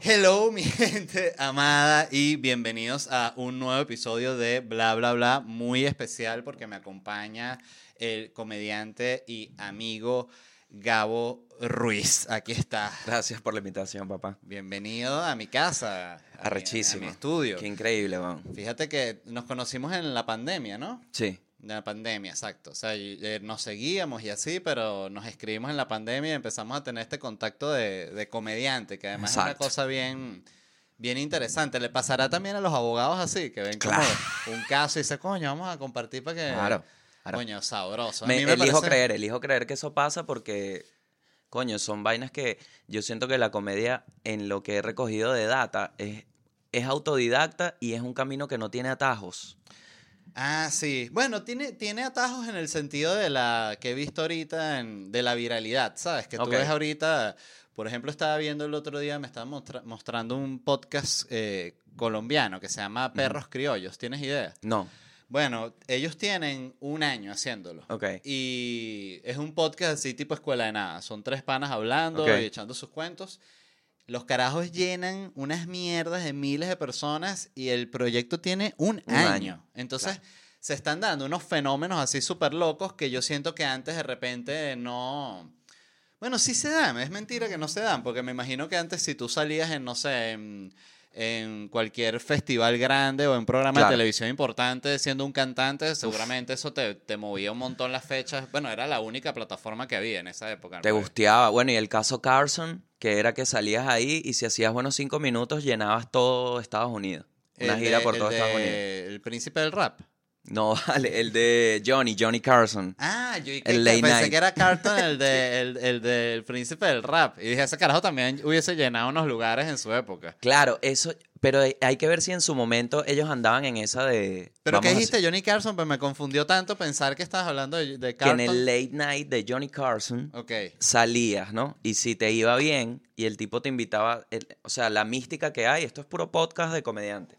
Hello, mi gente amada, y bienvenidos a un nuevo episodio de Bla Bla Bla, muy especial porque me acompaña el comediante y amigo Gabo Ruiz. Aquí está. Gracias por la invitación, papá. Bienvenido a mi casa. a mi- Arrechísimo. A mi estudio. Qué increíble, man. Fíjate que nos conocimos en la pandemia, ¿no? Sí. En la pandemia, exacto. O sea, eh, nos seguíamos y así, pero nos escribimos en la pandemia y empezamos a tener este contacto de, de comediante, que además es una cosa bien, bien interesante. Le pasará también a los abogados así, que ven Claro. como un caso y dicen, coño, vamos a compartir para que... Claro. claro. Coño, sabroso. A Me, mí me elijo parece- creer, elijo creer que eso pasa porque, coño, son vainas que yo siento que la comedia, en lo que he recogido de data, es, es autodidacta y es un camino que no tiene atajos. Ah, sí. Bueno, tiene, tiene atajos en el sentido de la que he visto ahorita, en- de la viralidad, ¿sabes? Que tú ves ahorita, por ejemplo, estaba viendo el otro día, me estaba mostra- mostrando un podcast eh, colombiano que se llama Perros Criollos, ¿tienes idea? No. Bueno, ellos tienen un año haciéndolo. Ok. Y es un podcast así tipo escuela de nada. Son tres panas hablando y echando sus cuentos. Los carajos llenan unas mierdas de miles de personas y el proyecto tiene un, Un año. año, Entonces, claro. se están dando unos fenómenos así súper locos que yo siento que antes de repente no... Bueno, sí se dan, es mentira que no se dan, porque me imagino que antes si tú salías en, no sé, en, en cualquier festival grande o en programa de televisión importante siendo un cantante, seguramente eso te, te movía un montón las fechas. Bueno, era la única plataforma que había en esa época. Te gusteaba. Bueno, y el caso Carson, que era que salías ahí y si hacías buenos cinco minutos, llenabas todo Estados Unidos. Una El gira de- por todo Estados Unidos. El príncipe del rap. No, vale, el de Johnny, Johnny Carson. Ah, yo El que pensé night. que era Carlton el, de, el, el del príncipe del rap. Y dije, ese carajo también hubiese llenado unos lugares en su época. Claro, eso, pero hay- que ver si en su momento ellos andaban en esa de... Pero ¿qué dijiste, Johnny Carson? Pues me confundió tanto pensar que estabas hablando de, de que en el late night de Johnny Carson salías, ¿no? Y si te iba bien y el tipo te invitaba, el- o sea, la mística que hay, esto es puro podcast de comediante.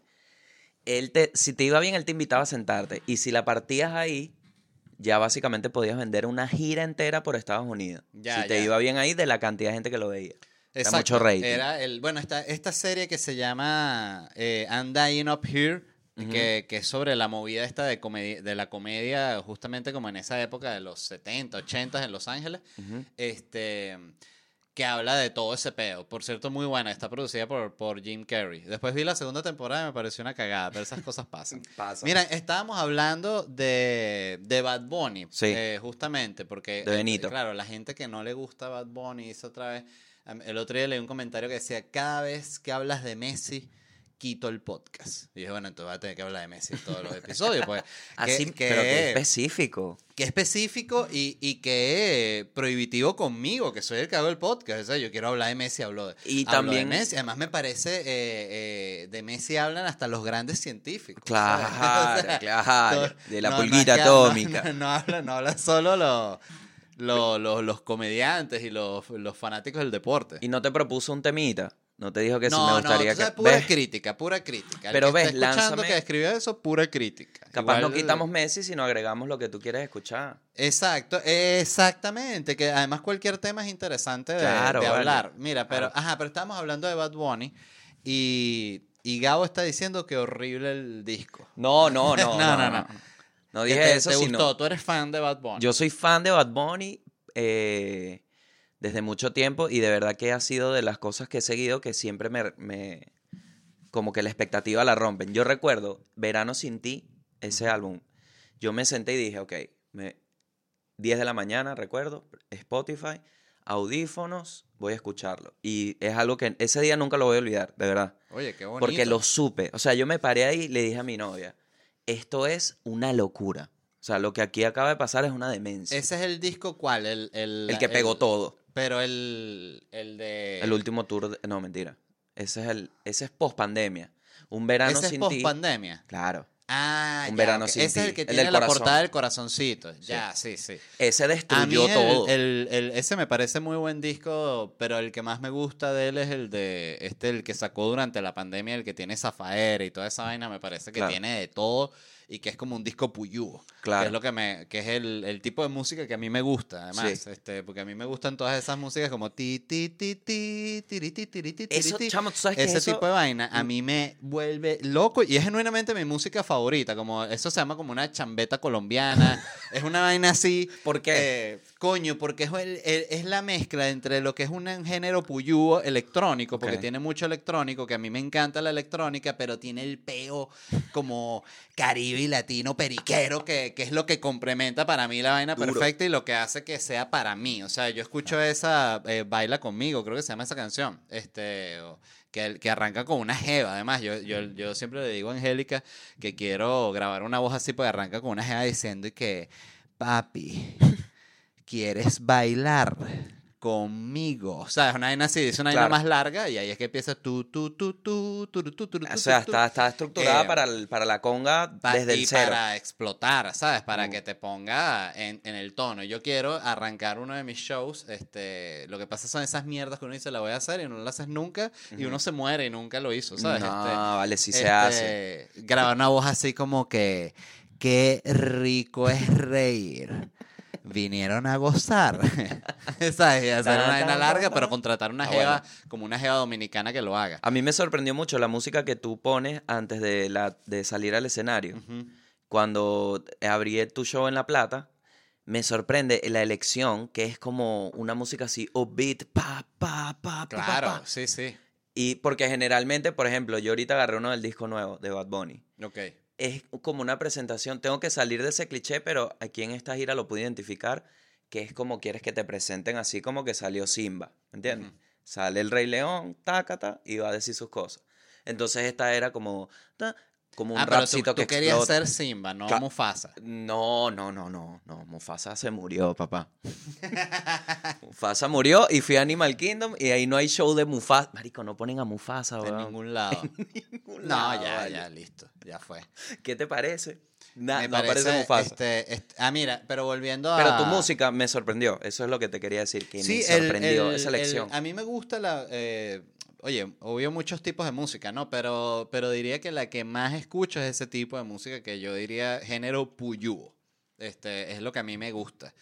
Él te, si te iba bien, él te invitaba a sentarte. Y si la partías ahí, ya básicamente podías vender una gira entera por Estados Unidos. Ya, si te ya. iba bien ahí, de la cantidad de gente que lo veía. Era Exacto. mucho rating. Era el, bueno, esta, esta serie que se llama eh, I'm Dying Up Here, que, que es sobre la movida esta de, comedia, de la comedia, justamente como en esa época de los 70, 80 en Los Ángeles, este, que habla de todo ese peo. Por cierto, muy buena, está producida por, por Jim Carrey. Después vi la segunda temporada y me pareció una cagada, pero esas cosas pasan. Pasa. Mira, estábamos hablando de, de Bad Bunny, Sí. eh, justamente, porque, De eh, Benito. claro, la gente que no le gusta Bad Bunny hizo otra vez, am- el otro día leí un comentario que decía, cada vez que hablas de Messi, quito el podcast. Y dije, bueno, entonces vas a tener que hablar de Messi en todos los episodios, pues, Así, que, pero que- específico. que específico y, y que prohibitivo conmigo, que soy el que hago el podcast. O sea, yo quiero hablar de Messi, hablo de, Y hablo también- de Messi. Además, me parece, eh, eh, de Messi hablan hasta los grandes científicos. Claro, ¿sabes? O sea, claro. todo- de la pulguita no- atómica. No, no hablan no hablan solo los, los, los, los comediantes y los, los fanáticos del deporte. Y no te propuso un temita. No te dijo que sí no, me no, gustaría tú sabes, que. pura ¿Ves? crítica, pura crítica. El Pero que ves, está escuchando lánzame- que escribió eso, pura crítica. Capaz no quitamos Messi, sino agregamos lo que tú quieres escuchar. Exacto, exactamente, que además cualquier tema es interesante de, Claro, de vale. hablar. Mira, pero, Claro. ajá, pero estamos hablando de Bad Bunny y, y Gabo está diciendo que horrible el disco. No, no, no. No, no, no, no. no. No dije te, eso, te sino. gustó, tú eres fan de Bad Bunny. Yo soy fan de Bad Bunny eh, desde mucho tiempo y de verdad que ha sido de las cosas que he seguido que siempre me, me, como que la expectativa la rompen. Yo recuerdo Verano sin ti, ese álbum. Yo me senté y dije, ok, me, 10 de la mañana, recuerdo, Spotify, audífonos, voy a escucharlo. Y es algo que ese día nunca lo voy a olvidar, de verdad. Oye, qué bonito. Porque lo supe. O sea, yo me paré ahí y le dije a mi novia, esto es una locura. O sea, lo que aquí acaba de pasar es una demencia. ¿Ese es el disco cuál? El, el, el que pegó el- todo. Pero el, el de... El último tour, de- no, mentira. Ese es el, ese es post pandemia. Un verano ¿Ese es sin post ti. pandemia? Claro. Ah, Un ya, verano ok. sin Ese es el que el tiene del la corazón. portada del corazoncito. Ya, sí, sí. Ese destruyó el, todo. el- el- ese me parece muy buen disco, pero el que más me gusta de él es el de este, el que sacó durante la pandemia, el que tiene Zafaera y toda esa vaina, me parece que Claro. tiene de todo y que es como un disco puyú. Que Claro. es lo que me, que es el, el tipo de música que a mí me gusta, además, Sí. este, porque a mí me gustan todas esas músicas como ti ti ti ti tiri, ti, tiri, ti, tiri, Eso, ti. chamo, tú sabes que Ese eso- tipo de vaina a mí me vuelve loco y es genuinamente mi música favorita, como eso se llama como una chambeta colombiana, es una vaina así. ¿Por qué? Eh, coño, porque es, el- el- es la mezcla entre lo que es un género puyúo electrónico, porque tiene mucho electrónico, que a mí me encanta la electrónica, pero tiene el peo como caribe y latino periquero, que, que es lo que complementa para mí la vaina Duro. perfecta y lo que hace que sea para mí. O sea, yo escucho esa eh, Baila conmigo, creo que se llama esa canción. Este. o- que, que arranca con una jeva, además, yo, yo, yo siempre le digo a Angélica que quiero grabar una voz así porque arranca con una jeva diciendo que, papi, ¿quieres bailar conmigo? O sea, es una vaina así, dice una vaina claro. más larga y ahí es que empieza tú, tú, tú, tú, tú, tú, tú, O sea, está, está estructurada eh, para, el, para la conga desde el cero. para explotar, ¿sabes? Para uh. que te ponga en, en, el tono. Yo quiero arrancar uno de mis shows, este, lo que pasa son esas mierdas que uno dice, la voy a hacer y no la haces nunca uh -huh. y uno se muere y nunca lo hizo, ¿sabes? No, este, vale, sí este, se hace. Grabar una voz así como que, qué rico es reír. Vinieron a gozar. ¿Sabes? Y hacer una vaina larga, pero contratar una Ah, jeva bueno. como una jeva dominicana que lo haga. A mí me sorprendió mucho la música que tú pones antes de, la, de salir al escenario. Ujú. Cuando abrí tu show en La Plata, me sorprende la elección, que es como una música así, upbeat, pa, pa, pa, pa, pa, Claro, pa. sí, sí. Y porque generalmente, por ejemplo, yo ahorita agarré uno del disco nuevo de Bad Bunny. Ok. Es como una presentación, tengo que salir de ese cliché, pero aquí en esta gira lo pude identificar, que es como quieres que te presenten así como que salió Simba, ¿me ¿entiendes? Sale el Rey León, tácata, y va a decir sus cosas. Entonces esta era como, como un ah, pero tú, que querías explota. ser Simba, no Mufasa. No, no, no, no, no. Mufasa se murió, papá. Mufasa murió y fui a Animal Kingdom y ahí no hay show de Mufasa. Marico, no ponen a Mufasa, En weón. ningún lado. ningún no, lado, ya, vale. ya, listo. Ya fue. ¿Qué te parece? Na- Me no aparece parece, Mufasa. este, este- ah, mira, pero volviendo a. Pero tu música me sorprendió. Eso es lo que te quería decir. Que Sí, me el- sorprendió el- esa el- elección. a mí me gusta la. eh, oye, obvio muchos tipos de música, ¿no? Pero, pero diría que la que más escucho es ese tipo de música que yo diría género puyú. Este, es lo que a mí me gusta.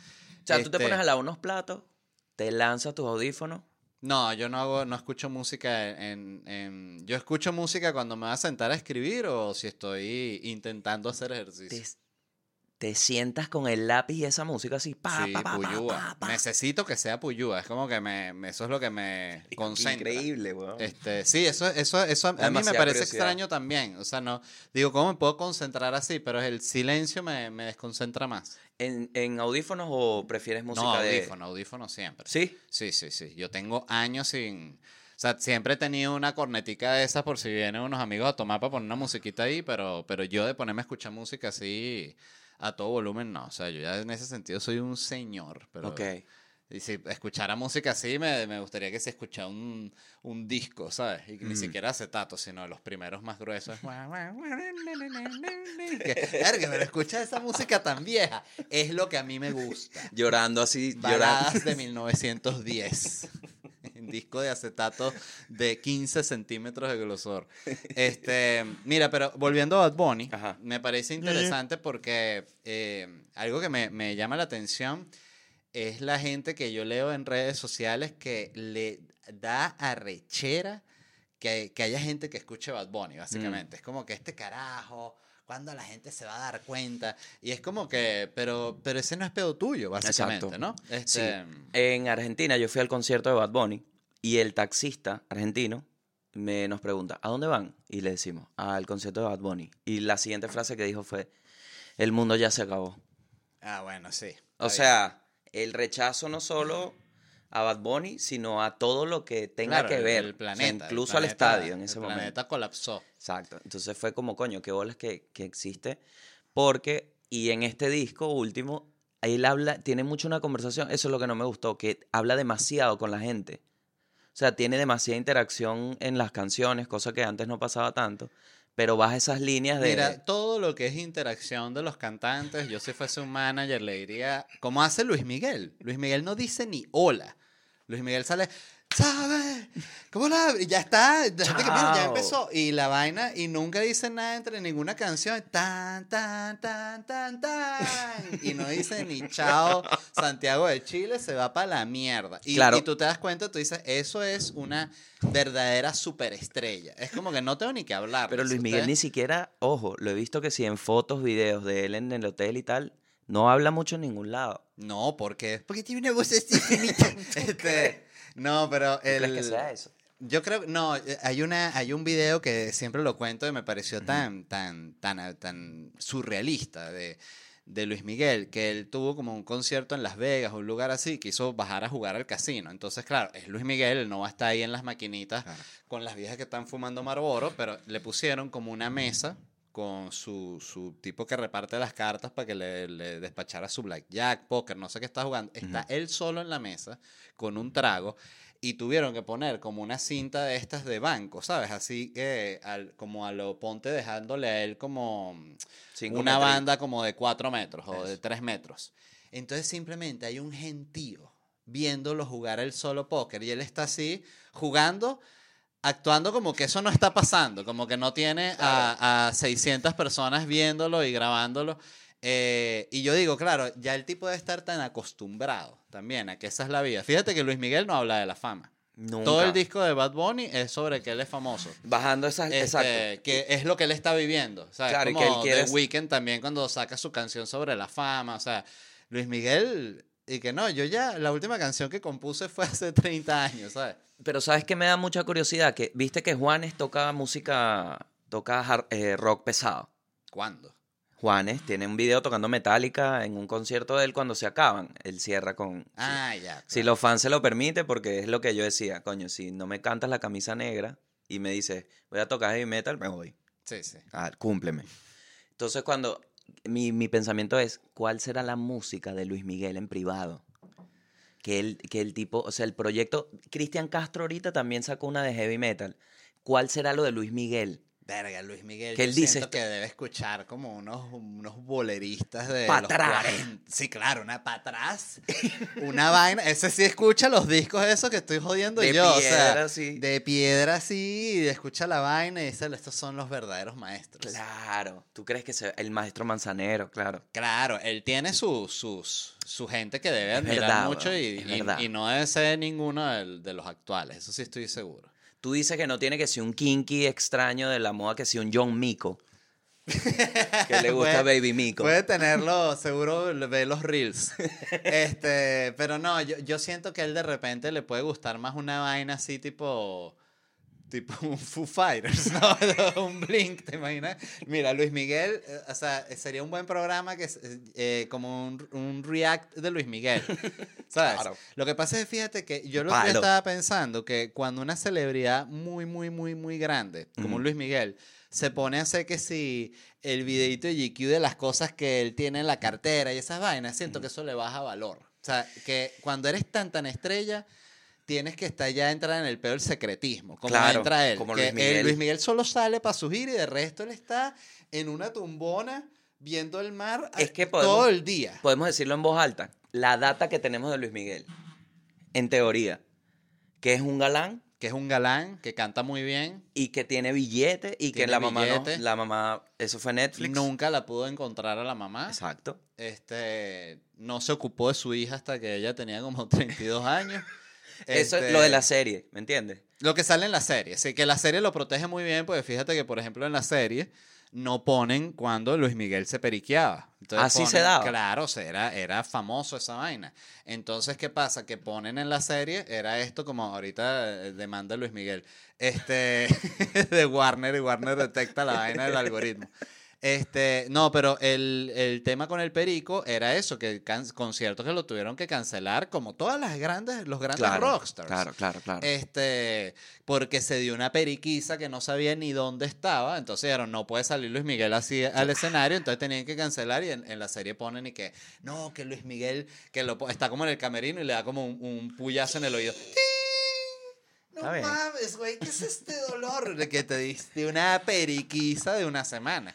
o sea, tú te este- pones a lavar unos platos, te lanzas tus audífonos. No, yo no hago, no escucho música en, en- Yo escucho música cuando me voy a sentar a escribir o si estoy intentando hacer ejercicio. Te, sientas con el lápiz y esa música así. Pa, sí, pa, pa, puyúa. pa. Necesito que sea puyúa. Es como que me, me- eso es lo que me concentra. Increíble, weón. Este, sí, eso, eso, eso a mí me parece curiosidad. extraño también. O sea, no, digo, ¿cómo me puedo concentrar así? Pero el silencio me, me desconcentra más. ¿En, en audífonos o prefieres música no, de...? audífono, audífono siempre. ¿Sí? Sí, sí, sí. Yo tengo años sin. O sea, siempre he tenido una cornetica de esas por si vienen unos amigos a tomar para poner una musiquita ahí, pero, pero yo de ponerme a escuchar música así a todo volumen, no. O sea, yo ya en ese sentido soy un señor. Pero, Ok. Y si escuchara música así, me, me gustaría que se escuchara un, un disco, ¿sabes? Y ni Mm. siquiera acetato, sino los primeros más gruesos. que, pero escucha esa música tan vieja. Es lo que a mí me gusta. Llorando así, llorando. Baladas de 1910. Disco de acetato de 15 centímetros de grosor. Este, mira, pero volviendo a Bad Bunny, Ajá. me parece interesante porque eh, algo que me, me llama la atención es la gente que yo leo en redes sociales que le da arrechera que, que haya gente que escuche Bad Bunny, Mm. básicamente. Es como que este carajo, ¿cuándo la gente se va a dar cuenta? Y es como que, pero, pero ese no es pedo tuyo, básicamente, Exacto. ¿no? Sí. Este, En Argentina yo fui al concierto de Bad Bunny y el taxista argentino me nos pregunta, ¿a dónde van? Y le decimos, al concierto de Bad Bunny. Y la siguiente frase que dijo fue, el mundo ya se acabó. Ah, bueno, sí. O sea, el rechazo no solo a Bad Bunny, sino a todo lo que tenga Claro, que el- ver. el planeta. el incluso al estadio en ese el momento. planeta colapsó. Exacto. Entonces fue como, coño, qué bolas que, que existe. Porque, y en este disco último, él habla, tiene mucho una conversación, eso es lo que no me gustó, que habla demasiado con la gente. O sea, tiene demasiada interacción en las canciones, cosa que antes no pasaba tanto. Pero baja esas líneas de... Mira, todo lo que es interacción de los cantantes, yo si fuese un manager le diría, como hace Luis Miguel. Luis Miguel no dice ni hola. Luis Miguel sale, ¿sabes? ¿Cómo la...? Y ya está, la gente que, mira, ya empezó. Y la vaina, y nunca dice nada entre ninguna canción. Tan, tan, tan, tan, tan. Y no dice ni chao, Santiago de Chile se va para la mierda. Y, Claro. y tú te das cuenta, tú dices, eso es una verdadera superestrella. Es como que no tengo ni que hablar. Pero Luis Miguel ni siquiera, ojo, lo he visto que sí en fotos, videos de él en el hotel y tal, no habla mucho en ningún lado. No, porque porque tiene una voz así finita. este, no, pero ¿Tú ¿Crees el, que sea eso? yo creo no, eh, hay una hay un video que siempre lo cuento y me pareció tan tan tan tan surrealista de de Luis Miguel, que él tuvo como un concierto en Las Vegas, un lugar así, quiso bajar a jugar al casino. Entonces, claro, es Luis Miguel, él no va a estar ahí en las maquinitas con las viejas que están fumando Marlboro, pero le pusieron como una mesa con su, su tipo que reparte las cartas para que le, le despachara su blackjack, póker, no sé qué está jugando. Está él solo en la mesa con un trago y tuvieron que poner como una cinta de estas de banco, ¿sabes? Así que al, como a lo ponte dejándole a él como Cinco una banda como de cuatro metros o de tres metros. Entonces simplemente hay un gentío viéndolo jugar el solo póker y él está así jugando, actuando como que eso no está pasando, como que no tiene a, a 600 personas viéndolo y grabándolo. Eh, y yo digo, claro, ya el tipo debe estar tan acostumbrado también a que esa es la vida. Fíjate que Luis Miguel no habla de la fama. Nunca. Todo el disco de Bad Bunny es sobre que él es famoso. Bajando esas... Este, exacto. Que es lo que él está viviendo. O sea, Claro, como que él quiere- The Weeknd también cuando saca su canción sobre la fama. O sea, Luis Miguel. Y que no, yo ya, la última canción que compuse fue hace 30 años, ¿sabes? Pero ¿sabes qué me da mucha curiosidad? Que viste que Juanes toca música, toca hard- eh, rock pesado. ¿Cuándo? Juanes tiene un video tocando Metallica en un concierto de él cuando se acaban. Él cierra con... sí. Ah, ya. Si los fans se lo permiten, porque es lo que yo decía, coño, si no me cantas la camisa negra y me dices, voy a tocar heavy metal, me voy. Sí, sí. Ah, cúmpleme. Entonces cuando mi, mi pensamiento es, ¿cuál será la música de Luis Miguel en privado? Que el, que el tipo, o sea, el proyecto, Cristian Castro ahorita también sacó una de heavy metal. ¿Cuál será lo de Luis Miguel? Verga, Luis Miguel. Que él dice siento que debe escuchar como unos, unos boleristas de Pa' los atrás. 40. Sí, claro, una para atrás. una vaina. Ese sí escucha los discos esos que estoy jodiendo De yo. o sea, piedra, sí. De piedra, sí. Y escucha la vaina y dice, estos son los verdaderos maestros. Claro. ¿Tú crees que se- el maestro Manzanero, claro? Claro, él tiene su, sus, su gente que debe admirar verdad, mucho y, y- no debe ser ninguno de los actuales. Eso sí estoy seguro. Tú dices que no tiene que ser un kinky extraño de la moda, que sea un John Mico. que le gusta Puede- Baby Mico. Puede tenerlo, seguro ve los reels. Este, pero no, yo, yo siento que él de repente le puede gustar más una vaina así tipo tipo un Foo Fighters, ¿no? un Blink, ¿te imaginas? Mira, Luis Miguel, eh, o sea, sería un buen programa que es eh, como un, un react de Luis Miguel, ¿sabes? Claro. Lo que pasa es, fíjate que yo lo que estaba pensando que cuando una celebridad muy, muy, muy, muy grande, como. Luis Miguel, se pone a hacer que si el videito de GQ de las cosas que él tiene en la cartera y esas vainas, siento que eso le baja valor. O sea, que cuando eres tan, tan estrella, tienes que estar ya entrar en el peor del secretismo, como Claro, entra él. como que Luis él- Miguel. Luis Miguel solo sale para su gira y de resto él está en una tumbona viendo el mar Es que podemos- todo el día. Podemos decirlo en voz alta. La data que tenemos de Luis Miguel, en teoría, que es un galán Que es un galán, que canta muy bien. y que tiene billete y que la mamá no, la mamá, eso fue Netflix. Nunca la pudo encontrar a la mamá. Exacto. Este, no se ocupó de su hija hasta que ella tenía como 32 años. Eso es Este, lo de la serie, ¿me entiendes? Lo que sale en la serie. Sí, que la serie lo protege muy bien, porque fíjate que, por ejemplo, en la serie, no ponen cuando Luis Miguel se periqueaba. Entonces Así se ponen- daba. Claro, o sea, era, era famoso esa vaina. Entonces, ¿qué pasa? Que ponen en la serie, era esto como ahorita eh, demanda Luis Miguel, este, de Warner, y Warner detecta la vaina del algoritmo. Este, no, pero el, el tema con el perico era eso, que can- conciertos que lo tuvieron que cancelar, como todas las grandes, los grandes Claro, rockstars. claro, claro, claro. Este, porque se dio una periquiza que no sabía ni dónde estaba. Entonces dijeron, no puede salir Luis Miguel así al escenario. Entonces tenían que cancelar. Y en, en la serie ponen y que, no, que Luis Miguel, que lo, está como en el camerino y le da como un, un puyazo en el oído. No mames, güey, ¿qué es este dolor? De que te diste una periquiza de una semana.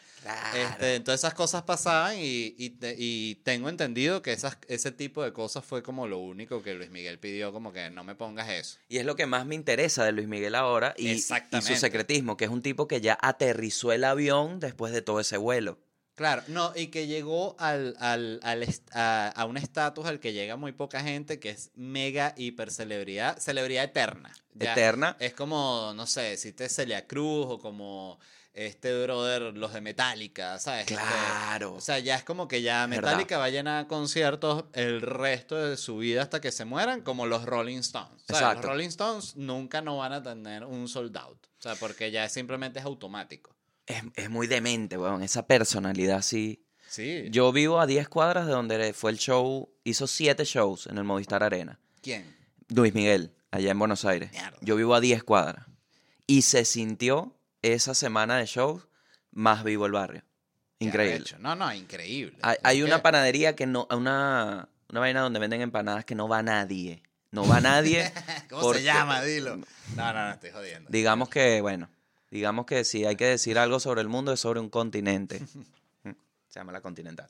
Este, entonces esas cosas pasaban y, y, y tengo entendido que esas, ese tipo de cosas fue como lo único que Luis Miguel pidió, como que no me pongas eso. Y es lo que más me interesa de Luis Miguel ahora y, y su secretismo, que es un tipo que ya aterrizó el avión después de todo ese vuelo. Claro, no, y que llegó al, al, al a, a un estatus al que llega muy poca gente, que es mega hiper celebridad, celebridad eterna. Ya Eterna. Es como, no sé, decirte Celia Cruz o como este brother, los de Metallica, ¿sabes? Este, Claro. o sea, ya es como que ya Verdad. Metallica va a llenar conciertos el resto de su vida hasta que se mueran, como los Rolling Stones. ¿sabes? Exacto. Los Rolling Stones nunca no van a tener un sold out. O sea, porque ya simplemente es automático. Es, es muy demente, weón. Esa personalidad así. Sí. Yo vivo a 10 cuadras de donde fue el show. Hizo 7 shows en el Movistar Arena. ¿Quién? Luis Miguel, allá en Buenos Aires. Mierda. Yo vivo a 10 cuadras. Y se sintió esa semana de shows más vivo el barrio. Increíble. No, no, increíble. Hay, una panadería que no. Una, una vaina donde venden empanadas que no va nadie. No va nadie. ¿Cómo porque- se llama? Dilo. No, no, no, estoy jodiendo. Digamos que, bueno, digamos que si hay que decir algo sobre el mundo es sobre un continente. Se llama la Continental.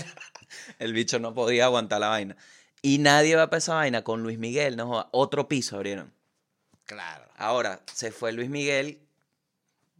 el bicho no podía aguantar la vaina. Y nadie va para esa vaina con Luis Miguel, no joda. Otro piso abrieron. Claro, Ahora, se fue Luis Miguel,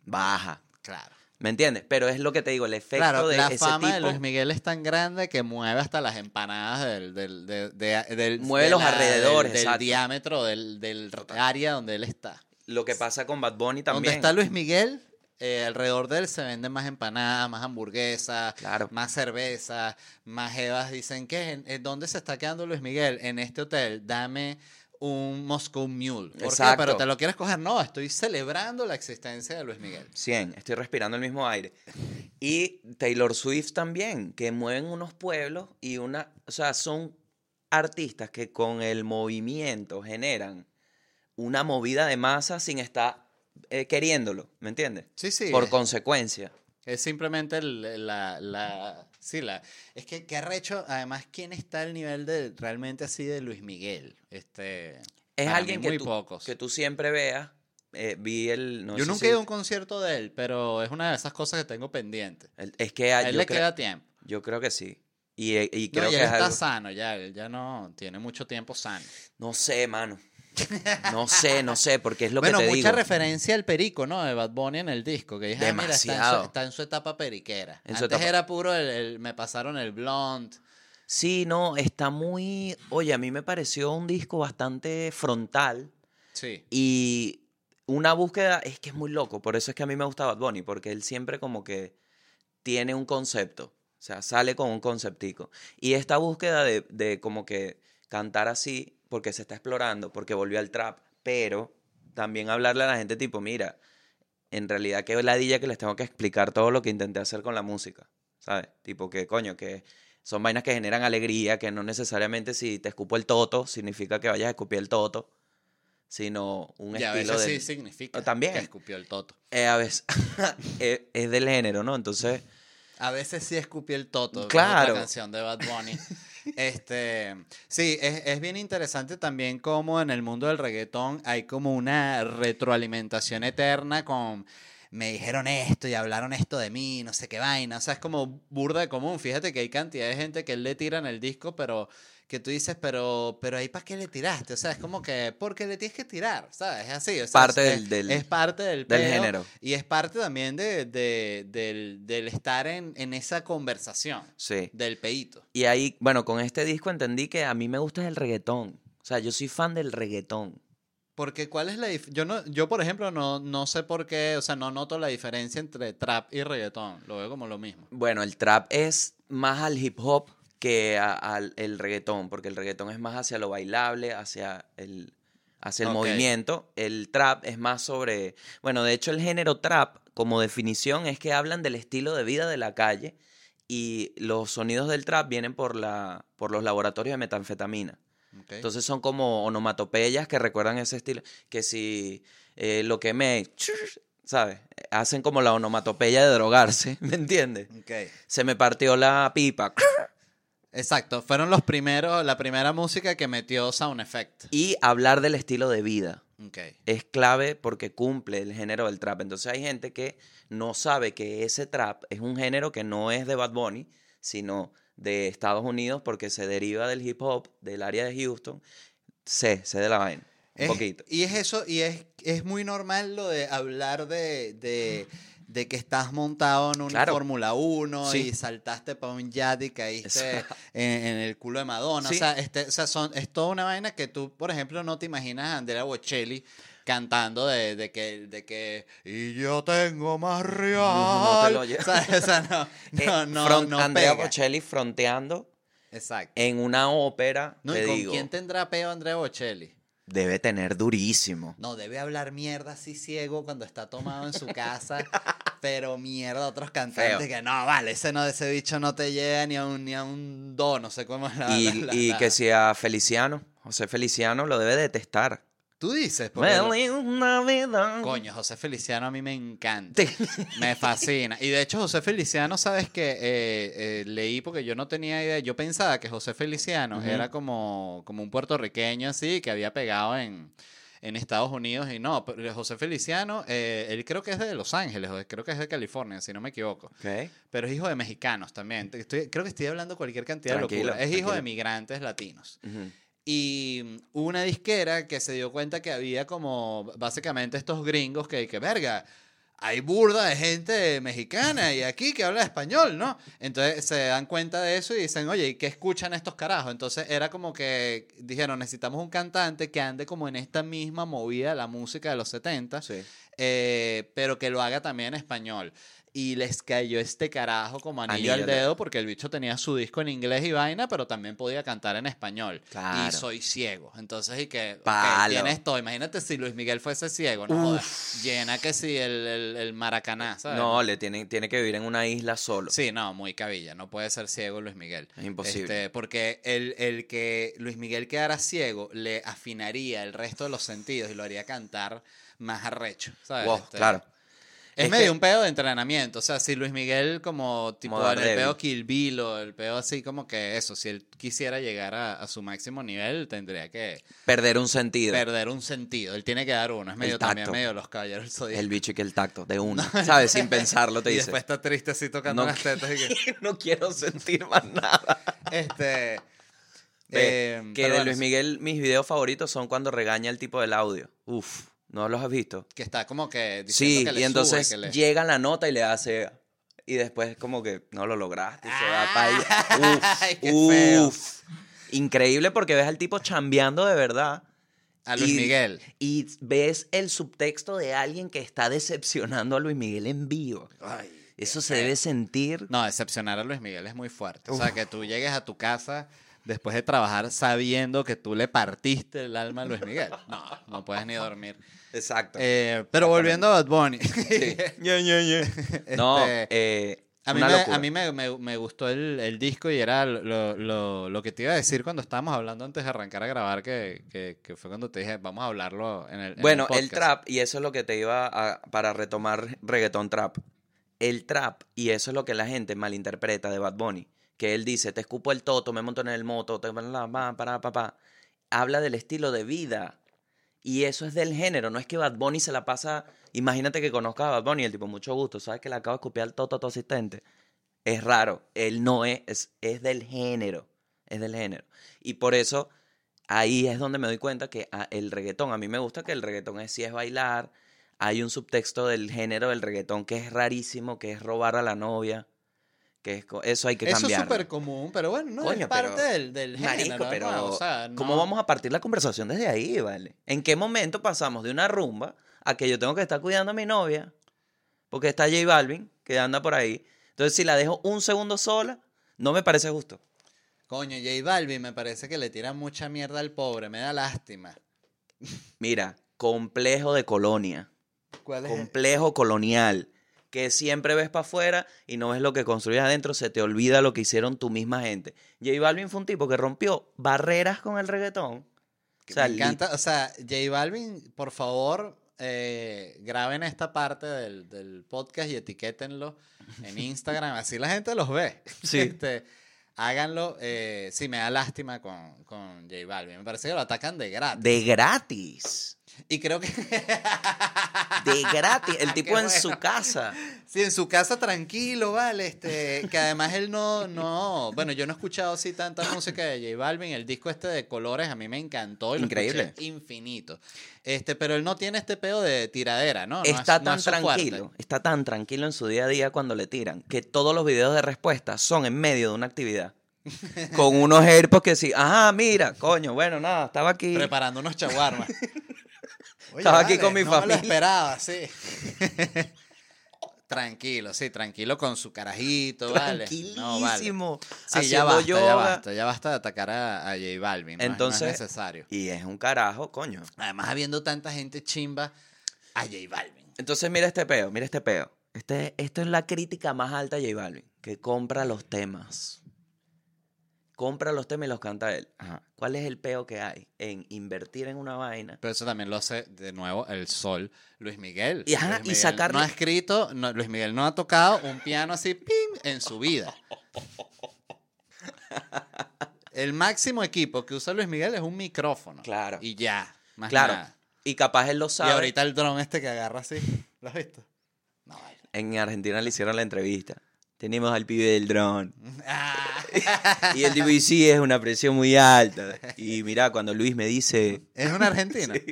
baja. claro. ¿Me entiendes? Pero es lo que te digo, el efecto Claro, de la ese fama de Luis Miguel es tan grande que mueve hasta las empanadas del, del, de- de- del- Mueve de los la- alrededores, del, del diámetro del, del área donde él está. lo que pasa con Bad Bunny también. Donde está Luis Miguel, eh, alrededor de él se venden más empanadas, más hamburguesas, Claro. más cerveza, más evas. Dicen, ¿qué? ¿En- en ¿Dónde se está quedando Luis Miguel? En este hotel. Dame un Moscow Mule. ¿Por qué? Exacto. Pero te lo quieres coger. No, estoy celebrando la existencia de Luis Miguel. 100, estoy respirando el mismo aire. Y Taylor Swift también, que mueven unos pueblos y una, o sea, son artistas que con el movimiento generan una movida de masa sin estar eh, queriéndolo, ¿me entiendes? Sí, sí. Por es- consecuencia. Es simplemente el- la, la... Sí, la... Es que qué arrecho, además, ¿quién está al nivel de realmente así de Luis Miguel? Este... Es alguien que muy tú, pocos. que tú siempre veas. eh, vi el... no Yo nunca si- he ido a un concierto de él, pero es una de esas cosas que tengo pendiente. el- Es que A yo, él le queda tiempo. yo creo que sí. Y, eh, y No, creo y que él es está algo- sano ya, él ya no tiene mucho tiempo sano. No sé, mano. No sé, no sé, porque es lo bueno, que te mucha digo. referencia al perico, ¿no? De Bad Bunny en el disco, que dije, ah, mira, está en, su, Demasiado. está en su etapa periquera. En Antes etapa- era puro, el, el- me pasaron el blonde. Sí, no, está muy... Oye, a mí me pareció un disco bastante frontal Sí. y una búsqueda, es que es muy loco, por eso es que a mí me gusta Bad Bunny, porque él siempre como que tiene un concepto, o sea, sale con un conceptico. Y esta búsqueda de, de como que cantar así, porque se está explorando, porque volvió al trap, pero también hablarle a la gente tipo, mira, en realidad qué ladilla que les tengo que explicar todo lo que intenté hacer con la música, ¿sabes? Tipo que, coño, que son vainas que generan alegría, que no necesariamente si te escupo el toto, significa que vayas a escupir el toto, sino un Y a estilo veces del... sí significa Ah, también. que escupió el toto. Eh, a veces es, es del género, ¿no? Entonces, A veces sí escupió el toto. que Claro. otra canción de Bad Bunny. este, sí, es, es bien interesante también cómo en el mundo del reggaetón hay como una retroalimentación eterna con me dijeron esto y hablaron esto de mí, no sé qué vaina. O sea, es como burda de común. Fíjate que hay cantidad de gente que le tira en el disco, pero que tú dices, pero, pero ahí para qué le tiraste. O sea, es como que, porque le tienes que tirar, ¿sabes? Es así. o sea, Parte es, del- del- es parte del, del peo género. Y es parte también de, de- del, del estar en, en esa conversación sí. del peito. Y ahí, bueno, con este disco entendí que a mí me gusta el reggaetón. O sea, yo soy fan del reggaetón. Porque cuál es la yo no yo por ejemplo no, no sé por qué, o sea, no noto la diferencia entre trap y reggaetón, lo veo como lo mismo. Bueno, el trap es más al hip hop que al el reggaetón, porque el reggaetón es más hacia lo bailable, hacia el, hacia el Ok. movimiento. El trap es más sobre, bueno, de hecho el género trap como definición es que hablan del estilo de vida de la calle y los sonidos del trap vienen por, la, por los laboratorios de metanfetamina. ¿ok? Entonces son como onomatopeyas que recuerdan ese estilo. Que si eh, lo que me. ¿Sabes? Hacen como la onomatopeya de drogarse, ¿me entiendes? Ok. Se me partió la pipa. Exacto, fueron los primeros, la primera música que metió sound effect. Y hablar del estilo de vida Ok. es clave porque cumple el género del trap. Entonces hay gente que no sabe que ese trap es un género que no es de Bad Bunny, sino de Estados Unidos porque se deriva del hip hop, del área de Houston. Sé, sé de la vaina. Un Es- poquito. Y es eso, y es, es muy normal lo de hablar de, de, de que estás montado en una Claro. Fórmula 1 Sí. y saltaste para un yate y caíste en, en el culo de Madonna. Sí. O sea, este, o sea son, es toda una vaina que tú, por ejemplo, no te imaginas a Andrea Bocelli cantando de, de que, de que y yo tengo más real. No te lo. O sea, no, Eh, no, no, front- no Andrea pega. Bocelli fronteando Exacto. en una ópera, No, te ¿y con digo, quién tendrá peo Andrea Bocelli? Debe tener durísimo. No, debe hablar mierda así ciego cuando está tomado en su casa, pero mierda a otros cantantes Feo. que no, vale, ese no, ese bicho no te llega ni a un, ni a un do, no sé cómo es la, y la- la- y la- que si a Feliciano, José Feliciano lo debe detestar. Tú dices, porque Navidad. coño, José Feliciano a mí me encanta, me fascina. Y de hecho José Feliciano, sabes que leí porque yo no tenía idea, yo pensaba que José Feliciano Ujú. era como, como un puertorriqueño así, que había pegado en... En Estados Unidos y no, pero José Feliciano, eh, él creo que es de Los Ángeles, creo que es de California, si no me equivoco. Ok. Pero es hijo de mexicanos también. Estoy- creo que estoy hablando cualquier cantidad Tranquilo, de locura. Es hijo de tranquilo. migrantes latinos. Ujú. Y mm, hubo una disquera que se dio cuenta que había como básicamente estos gringos que, que verga, hay burda de gente mexicana y aquí que habla español, ¿no? Entonces se dan cuenta de eso y dicen, oye, ¿y qué escuchan estos carajos? Entonces era como que dijeron, necesitamos un cantante que ande como en esta misma movida de la música de los 70 Sí. eh, pero que lo haga también en español. Y les cayó este carajo como anillo, Anillo al dedo porque el bicho tenía su disco en inglés y vaina, pero también podía cantar en español. Y soy ciego. Entonces, y que ok, Palo. tienes esto. Imagínate si Luis Miguel fuese ciego, no jodas. Llena que si el, el, el Maracaná, ¿sabes? No, le tiene, tiene que vivir en una isla solo. Sí, no, muy cabilla. No puede ser ciego Luis Miguel. Es imposible. Este, porque el, el que Luis Miguel quedara ciego le afinaría el resto de los sentidos y lo haría cantar más arrecho. ¿sabes? Wow, Este, claro. Es, Es medio que- un pedo de entrenamiento. O sea, si Luis Miguel como tipo en el pedo Kill Bill o el pedo así como que eso, si él quisiera llegar a, a su máximo nivel, tendría que Perder un sentido. perder un sentido. Él tiene que dar uno. Es medio también medio los caballeros. El bicho y que el tacto, de una. ¿Sabes? Sin pensarlo te y dice. después está triste así tocando No las tetas y que... no quiero sentir más nada. Este... Eh, que de Luis Miguel, mis videos favoritos son cuando regaña el tipo del audio. Uf, ¿no los has visto? Que está como que diciendo Sí, que le y sube, entonces que le- llega la nota y le hace. Y después, como que no lo lograste. y se va Ah, para allá. Ay, qué Uf, feo. uf. Increíble porque ves al tipo chambeando de verdad. A Luis y- Miguel. Y ves el subtexto de alguien que está decepcionando a Luis Miguel en vivo. Eso se debe sentir. No, decepcionar a Luis Miguel es muy fuerte. O sea, que tú llegues a tu casa después de trabajar sabiendo que tú le partiste el alma a Luis Miguel. No, no puedes ni dormir. Exacto. Eh, pero volviendo a Bad Bunny. Sí. No, Este, eh, a mí, me, locura. a mí me, me- me gustó el, el disco y era lo, lo- lo que te iba a decir cuando estábamos hablando antes de arrancar a grabar, que, que- que fue cuando te dije, vamos a hablarlo en el en Bueno, el, trap, y eso es lo que te iba a, para retomar reggaetón trap. El trap, y eso es lo que la gente malinterpreta de Bad Bunny, que él dice, te escupo el toto, me monto en el moto, te para, pa, pa". habla del estilo de vida. Y eso es del género, no es que Bad Bunny se la pasa, imagínate que conozcas a Bad Bunny, el tipo, mucho gusto, sabes que le acabo de escupir al toto a tu asistente. Es raro, él no es, es, es del género, es del género. Y por eso ahí es donde me doy cuenta que ah, el reggaetón, a mí me gusta que el reggaetón es, sí es bailar, hay un subtexto del género del reggaetón que es rarísimo, que es robar a la novia, Que es, eso hay que Eso es súper común, pero bueno, no Coño, es parte pero- del, del género. Marico, pero ¿no? O sea, ¿cómo vamos a partir la conversación desde ahí, vale? ¿En qué momento pasamos de una rumba a que yo tengo que estar cuidando a mi novia? Porque está J Balvin, que anda por ahí. Entonces, si la dejo un segundo sola, no me parece justo. Coño, J Balvin me parece que le tira mucha mierda al pobre, me da lástima. Mira, complejo de colonia, ¿Cuál es? complejo colonial, que siempre ves para afuera y no ves lo que construyes adentro, se te olvida lo que hicieron tu misma gente. J Balvin fue un tipo que rompió barreras con el reggaetón. O sea, me encanta, o sea, J Balvin, por favor, eh, graben esta parte del, del podcast y etiquétenlo en Instagram, así la gente los ve. Sí. Este, háganlo, eh, sí, me da lástima con, con J Balvin, me parece que lo atacan de gratis. De gratis. Y creo que... De gratis. El tipo en su casa. Sí, en su casa tranquilo, vale, este, que además él no, no, bueno, yo no he escuchado así tanta música de J Balvin, el disco este de colores a mí me encantó, y Increíble. infinito, este, pero él no tiene este pedo de tiradera, ¿no? No Está es- no tan es su fuerte. tranquilo, está tan tranquilo en su día a día cuando le tiran, que todos los videos de respuesta son en medio de una actividad. Con unos AirPods que sí, ajá, mira, coño, bueno, nada, estaba aquí. preparando unos chaguarmas. Oye, Estaba aquí con mi no me lo familia. esperaba, sí. tranquilo, sí, tranquilo con su carajito, vale. No, vale. Tranquilísimo. Sí, ya basta, ya basta, ya basta de atacar a, a J Balvin, ¿no? No Entonces- es necesario. Y es un carajo, coño. Además, habiendo tanta gente chimba a J Balvin. Entonces, mira este peo, mira este peo. Este, esto es la crítica más alta a J Balvin, que compra los temas. Compra los temas y los canta él. Ajá. ¿Cuál es el peo que hay en invertir en una vaina? Pero eso también lo hace de nuevo el sol Luis Miguel. Y, ajá, Luis y Miguel sacarle- No ha escrito, no, Luis Miguel no ha tocado un piano así ¡pim! en su vida. El máximo equipo que usa Luis Miguel es un micrófono. Claro. Y ya. Más Claro. nada. Y capaz él lo Y sabe. ahorita el dron este que agarra así. ¿Lo has visto? No. En Argentina le hicieron la entrevista. Tenemos al pibe del dron. Ah. Y el tipo, "Y sí, es una presión muy alta. Y mira, cuando Luis me dice, Es un argentino.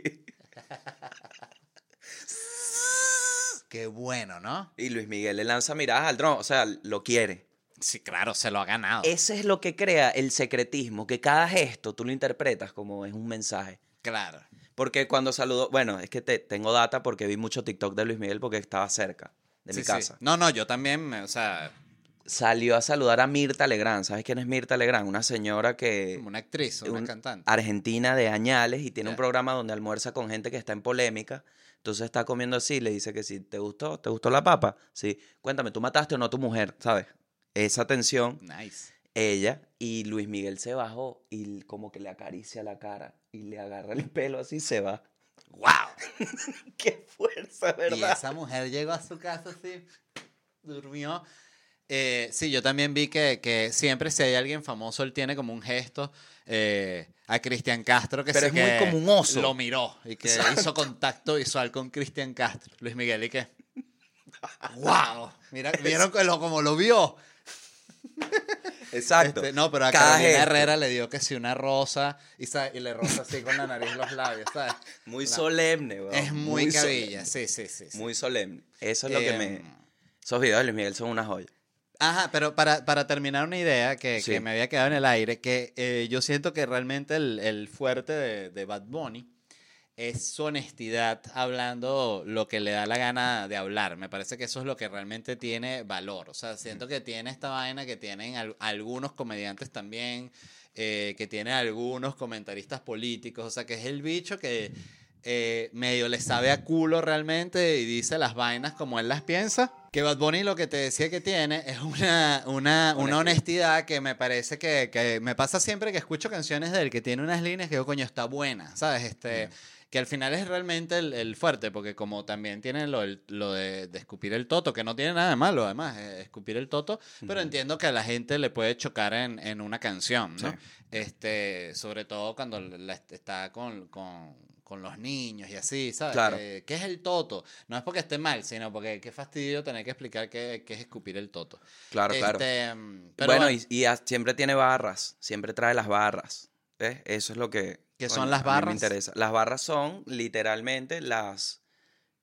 Qué bueno, ¿no? y Luis Miguel le lanza miradas al dron, o sea, lo quiere. Sí, claro, se lo ha ganado. Ese es lo que crea el secretismo, que cada gesto tú lo interpretas como es un mensaje. Claro. Porque cuando saludó, bueno, es que te, tengo data porque vi mucho TikTok de Luis Miguel porque estaba cerca de Sí, mi sí. casa. No, no, yo también, me- o sea, Salió a saludar a Mirta Legrand. ¿Sabes quién es Mirta Legrand? Una señora que... como una actriz, una un- cantante. Argentina de añales y tiene un programa donde almuerza con gente que está en polémica. Entonces está comiendo así, le dice que si te gustó, ¿te gustó la papa? Sí, cuéntame, ¿tú mataste o no a tu mujer? ¿Sabes? Esa tensión, Nice. ella y Luis Miguel se bajó y como que le acaricia la cara y le agarra el pelo así se va. ¡Wow! ¡Qué fuerza, Y verdad! esa mujer llegó a su casa así, durmió. Eh, sí, yo también vi que, que siempre si hay alguien famoso, él tiene como un gesto eh, a Cristian Castro que Pero es muy como un oso. Lo miró y que hizo contacto visual con Cristian Castro. Luis Miguel y que... ¡Wow! Mira, vieron como lo vio. Exacto. Este, no, pero a Cada Carolina gesto. Herrera le dio que sí una rosa y, sa- y le rosa así con la nariz los labios, ¿sabes? Muy La- solemne, weón. Es muy, solemne. cabilla, sí, sí, sí. sí. Muy solemne. Eso es lo que me... Em, Esos videos de Luis Miguel son una joya. Ajá, pero para, para terminar una idea que, Sí. que me había quedado en el aire, que eh, yo siento que realmente el, el fuerte de, de Bad Bunny es su honestidad hablando lo que le da la gana de hablar. Me parece que eso es lo que realmente tiene valor. O sea, siento que tiene esta vaina que tienen al- algunos comediantes también, eh, que tienen algunos comentaristas políticos. O sea, que es el bicho que eh, medio le sabe a culo realmente y dice las vainas como él las piensa. Que Bad Bunny lo que te decía que tiene es una, una, una honestidad que me parece que, que me pasa siempre que escucho canciones de él, que tiene unas líneas que yo, coño, está buena, ¿sabes? Este, que al final es realmente el, el fuerte, porque como también tiene lo, el- lo de, de escupir el toto, que no tiene nada de malo además, eh, escupir el toto, pero entiendo que a la gente le puede chocar en, en una canción, ¿no? Sí. Este, sobre todo cuando la- está con, con, con los niños y así, ¿sabes? Claro. Eh, ¿Qué es el toto? No es porque esté mal, sino porque qué fastidio tener que explicar qué, qué es escupir el toto. Claro, claro. Este, mm, pero bueno, bueno, y, y siempre tiene barras, siempre trae las barras. ¿Ves? Eso es lo que... ¿Qué son las a mí barras? Me interesa. Las barras son literalmente las,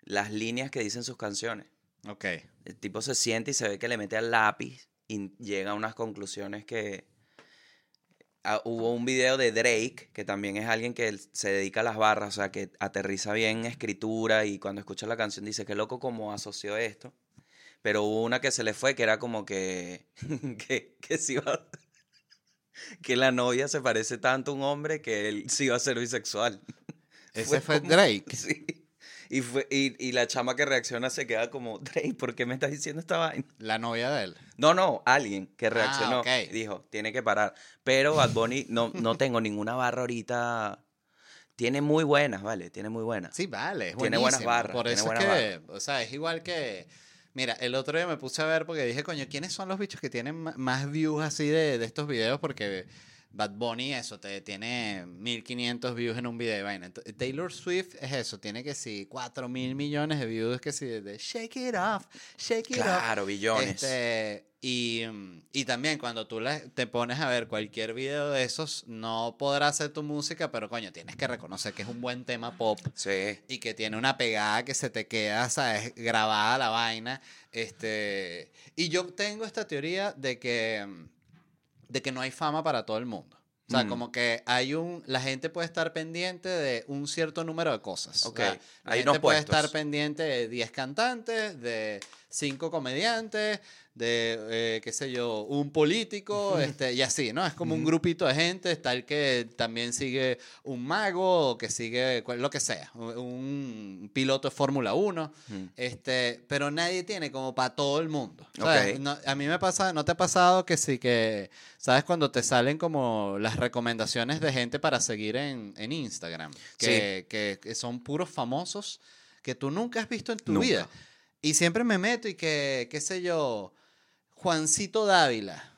las líneas que dicen sus canciones. ok. El tipo se siente y se ve que le mete al lápiz y llega a unas conclusiones que... Ah, hubo un video de Drake, que también es alguien que se dedica a las barras, o sea, que aterriza bien escritura y cuando escucha la canción dice, qué loco cómo asoció esto. Pero hubo una que se le fue que era como que, que, que se iba, que la novia se parece tanto a un hombre que él sí iba a ser bisexual. Ese fue como- Drake. Sí. Y, fue, y, y la chama que reacciona se queda como, Drake, ¿por qué me estás diciendo esta vaina? La novia de él. No, no, alguien que reaccionó. Ah, ok. y Dijo, tiene que parar. Pero Bad Bunny, no, no tengo ninguna barra ahorita. Tiene muy buenas, ¿vale? Tiene muy buenas. Sí, vale. Es Tiene buenas barras, Por tiene eso es que, o sea, es igual que. Mira, el otro día me puse a ver porque dije, coño, ¿quiénes son los bichos que tienen más views así de, de estos videos? Porque Bad Bunny, eso, te tiene 1500 views en un video vaina. Taylor Swift es eso, tiene que sí, 4 mil millones de views que sí, de Shake It Off, Shake It Off. Claro, billones. Este, y, y también cuando tú te pones a ver cualquier video de esos, no podrás hacer tu música, pero coño, tienes que reconocer que es un buen tema pop Sí. y que tiene una pegada que se te queda, ¿sabes? Grabada la vaina. Este, y yo tengo esta teoría de que, de que no hay fama para todo el mundo. O sea, Mm. como que hay un. La gente puede estar pendiente de un cierto número de cosas. O sea, la hay gente puede estar pendiente de 10 cantantes, de 5 comediantes, de, eh, qué sé yo, un político, este, y así, ¿no? Es como un grupito de gente. Está el que también sigue un mago, o que sigue lo que sea, un, piloto de Fórmula 1. Ujú. Este, pero nadie tiene como para todo el mundo. a mí me pasa, ¿no te ha pasado que sí que, sabes, cuando te salen como las recomendaciones de gente para seguir en, en Instagram? Que, que, que son puros famosos que tú nunca has visto en tu Nunca. vida. Y siempre me meto y que, qué sé yo, Juancito Dávila.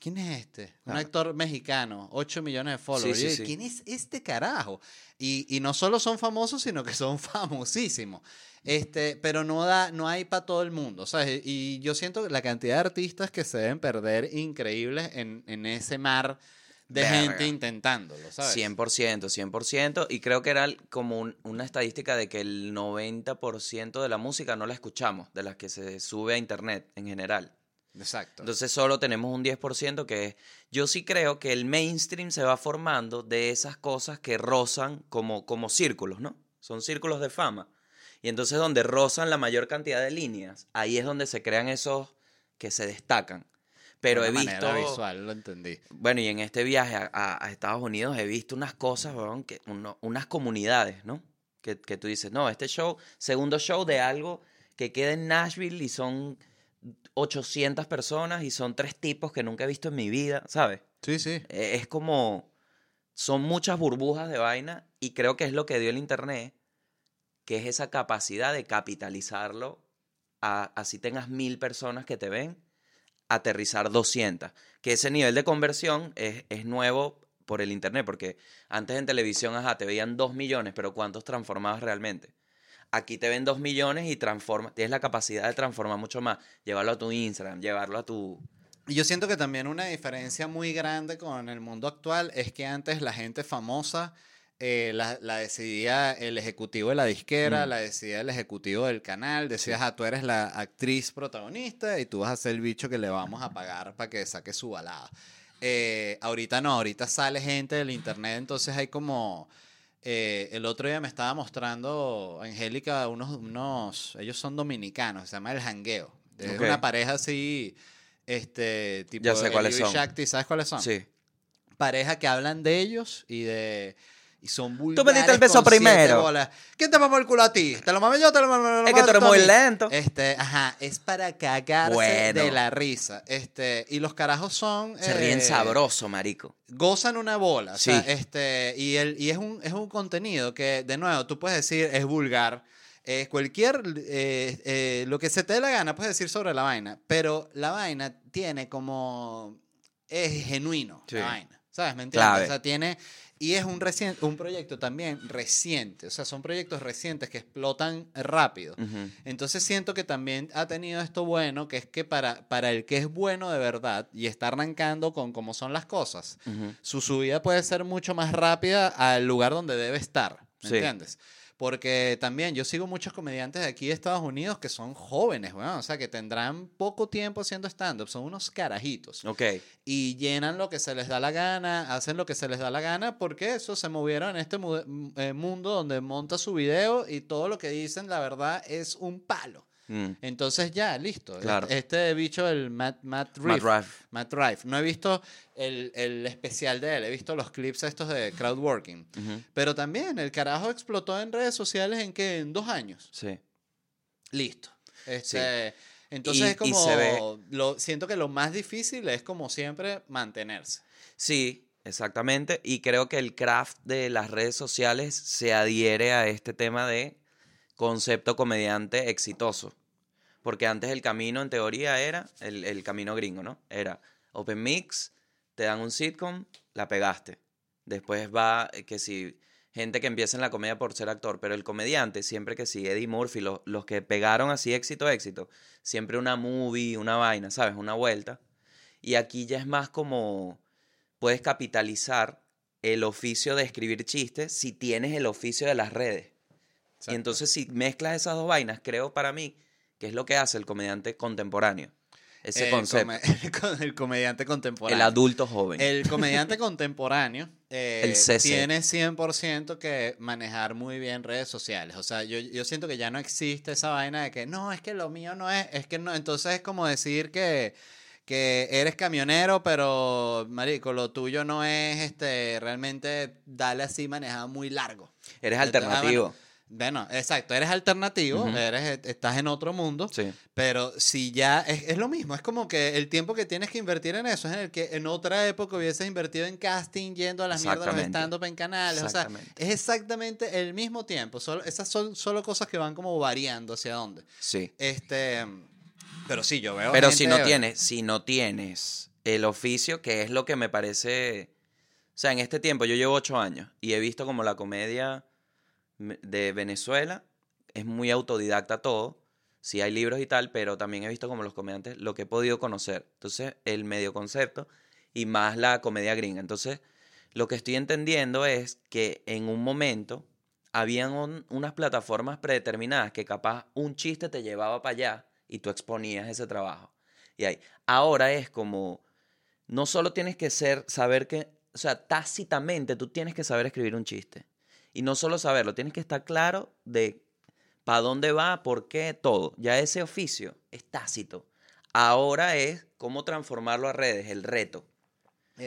¿Quién es este? Un Ah. actor mexicano, 8 millones de followers. Sí, sí, Y yo, sí. ¿Quién es este carajo? Y, y no solo son famosos, sino que son famosísimos. Este, pero no da, no hay para todo el mundo, ¿sabes? Y yo siento la cantidad de artistas que se deben perder increíbles en, en ese mar de Verga. gente intentándolo, ¿sabes? 100%, 100%. Y creo que era como un- una estadística de que el 90% de la música no la escuchamos, de las que se sube a internet en general. Exacto. Entonces solo tenemos un 10% que es... Yo sí creo que el mainstream se va formando de esas cosas que rozan como, como círculos, ¿no? Son círculos de fama. Y entonces donde rozan la mayor cantidad de líneas, ahí es donde se crean esos que se destacan. Pero De he visto... visual, lo entendí. Bueno, y en este viaje a, a- a Estados Unidos he visto unas cosas, weón, que uno- unas comunidades, ¿no? Que, que tú dices, no, este show, segundo show de algo que queda en Nashville y son 800 personas y son tres tipos que nunca he visto en mi vida, ¿sabes? Sí, sí. Eh, Es como, son muchas burbujas de vaina y creo que es lo que dio el Internet, que es esa capacidad de capitalizarlo, a, así tengas mil personas que te ven, aterrizar 200. Que ese nivel de conversión es, es nuevo por el Internet, porque antes en televisión, ajá, te veían 2 millones, pero ¿cuántos transformabas realmente? Aquí te ven 2 millones y transforma, tienes la capacidad de transformar mucho más, llevarlo a tu Instagram, llevarlo a tu... Y yo siento que también una diferencia muy grande con el mundo actual es que antes la gente famosa eh, la, la decidía el ejecutivo de la disquera, Mm. la decidía el ejecutivo del canal. Decías, ah, tú eres la actriz protagonista y tú vas a ser el bicho que le vamos a pagar para que saque su balada. Eh, ahorita no, ahorita sale gente del internet, entonces hay como... eh, el otro día me estaba mostrando Angélica unos, unos, ellos son dominicanos, se llama El Jangueo. Es una pareja así, este, tipo Ya sé cuáles son. Shakti, ¿sabes cuáles son? Sí. Pareja que hablan de ellos y de y son me diste vulgares el beso primero. bolas. ¿Quién te mamó el culo a ti? ¿Te lo mamé yo? ¿Te lo mamé Es que tú eres muy lento. Este, ajá, es para cagarse Bueno. de la risa. Este, y los carajos son Se ríen eh, sabroso, marico. gozan una bola. O sea, Sí. este, y, el, y es, un, es un contenido que, de nuevo, tú puedes decir es vulgar. eh, cualquier, eh, eh, lo que se te dé la gana, puedes decir sobre la vaina. Pero la vaina tiene como, es genuino, Sí. la vaina. ¿Sabes? ¿Me entiendes? O sea, tiene, y es un, recien- un proyecto también reciente. O sea, son proyectos recientes que explotan rápido. Entonces siento que también ha tenido esto bueno, que es que para, para el que es bueno de verdad y está arrancando con cómo son las cosas, su subida puede ser mucho más rápida al lugar donde debe estar. ¿Me Sí. entiendes? Porque también yo sigo muchos comediantes de aquí de Estados Unidos que son jóvenes, weón. O sea, que tendrán poco tiempo haciendo stand-up. Son unos carajitos. Ok. Y llenan lo que se les da la gana, hacen lo que se les da la gana, porque eso se movieron en este mu- eh, mundo donde monta su video y todo lo que dicen, la verdad, es un palo. Mm. Entonces ya, listo. Claro. Este bicho, el Matt, Matt Matt Rife. Matt Rife. No he visto el, el especial de él, he visto los clips estos de crowdworking. Ujú. Pero también el carajo explotó en redes sociales en que en dos años. Sí. Listo. Este, Entonces Y- es como, se ve- lo, siento que lo más difícil es como siempre mantenerse. Sí, exactamente. Y creo que el craft de las redes sociales se adhiere a este tema de concepto comediante exitoso. Porque antes el camino, en teoría, era el, el camino gringo, ¿no? Era open mix, te dan un sitcom, la pegaste. Después va eh, que si gente que empieza en la comedia por ser actor, pero el comediante, siempre que sí, Eddie Murphy, lo- los que pegaron así éxito, éxito, siempre una movie, una vaina, ¿sabes? Una vuelta. Y aquí ya es más como puedes capitalizar el oficio de escribir chistes si tienes el oficio de las redes. Y entonces si mezclas esas dos vainas, creo para mí que es lo que hace el comediante contemporáneo. Ese el, concepto. come- el comediante contemporáneo. el adulto joven. El comediante contemporáneo eh, El CC. tiene 100% que manejar muy bien redes sociales. O sea, yo, yo siento que ya no existe esa vaina de que no, es que lo mío no es, es que no. Entonces es como decir que, que eres camionero, pero, marico, lo tuyo no es este realmente darle así manejado muy largo. Eres Ah, alternativo. bueno, Bueno, exacto, eres alternativo, Ujú. eres, estás en otro mundo, Sí. pero si ya es, es lo mismo, es como que el tiempo que tienes que invertir en eso es en el que en otra época hubieses invertido en casting, yendo a las mierdas los stand-up en canales, o sea, es exactamente el mismo tiempo, solo, esas son solo cosas que van como variando hacia dónde. Sí. Este, pero sí, yo veo Pero si no tienes, si no tienes el oficio, que es lo que me parece. O sea, en este tiempo yo llevo ocho años y he visto como la comedia me- de Venezuela es muy autodidacta todo. Sí hay libros y tal, pero también he visto como los comediantes lo que he podido conocer. Entonces, el medio concepto y más la comedia gringa. Entonces, lo que estoy entendiendo es que en un momento habían un- unas plataformas predeterminadas que capaz un chiste te llevaba para allá y tú exponías ese trabajo. Y ahí, ahora es como, no solo tienes que ser, saber que, o sea, tácitamente tú tienes que saber escribir un chiste. Y no solo saberlo, tienes que estar claro de para dónde va, por qué, todo. Ya ese oficio es tácito. Ahora es cómo transformarlo a redes, el reto.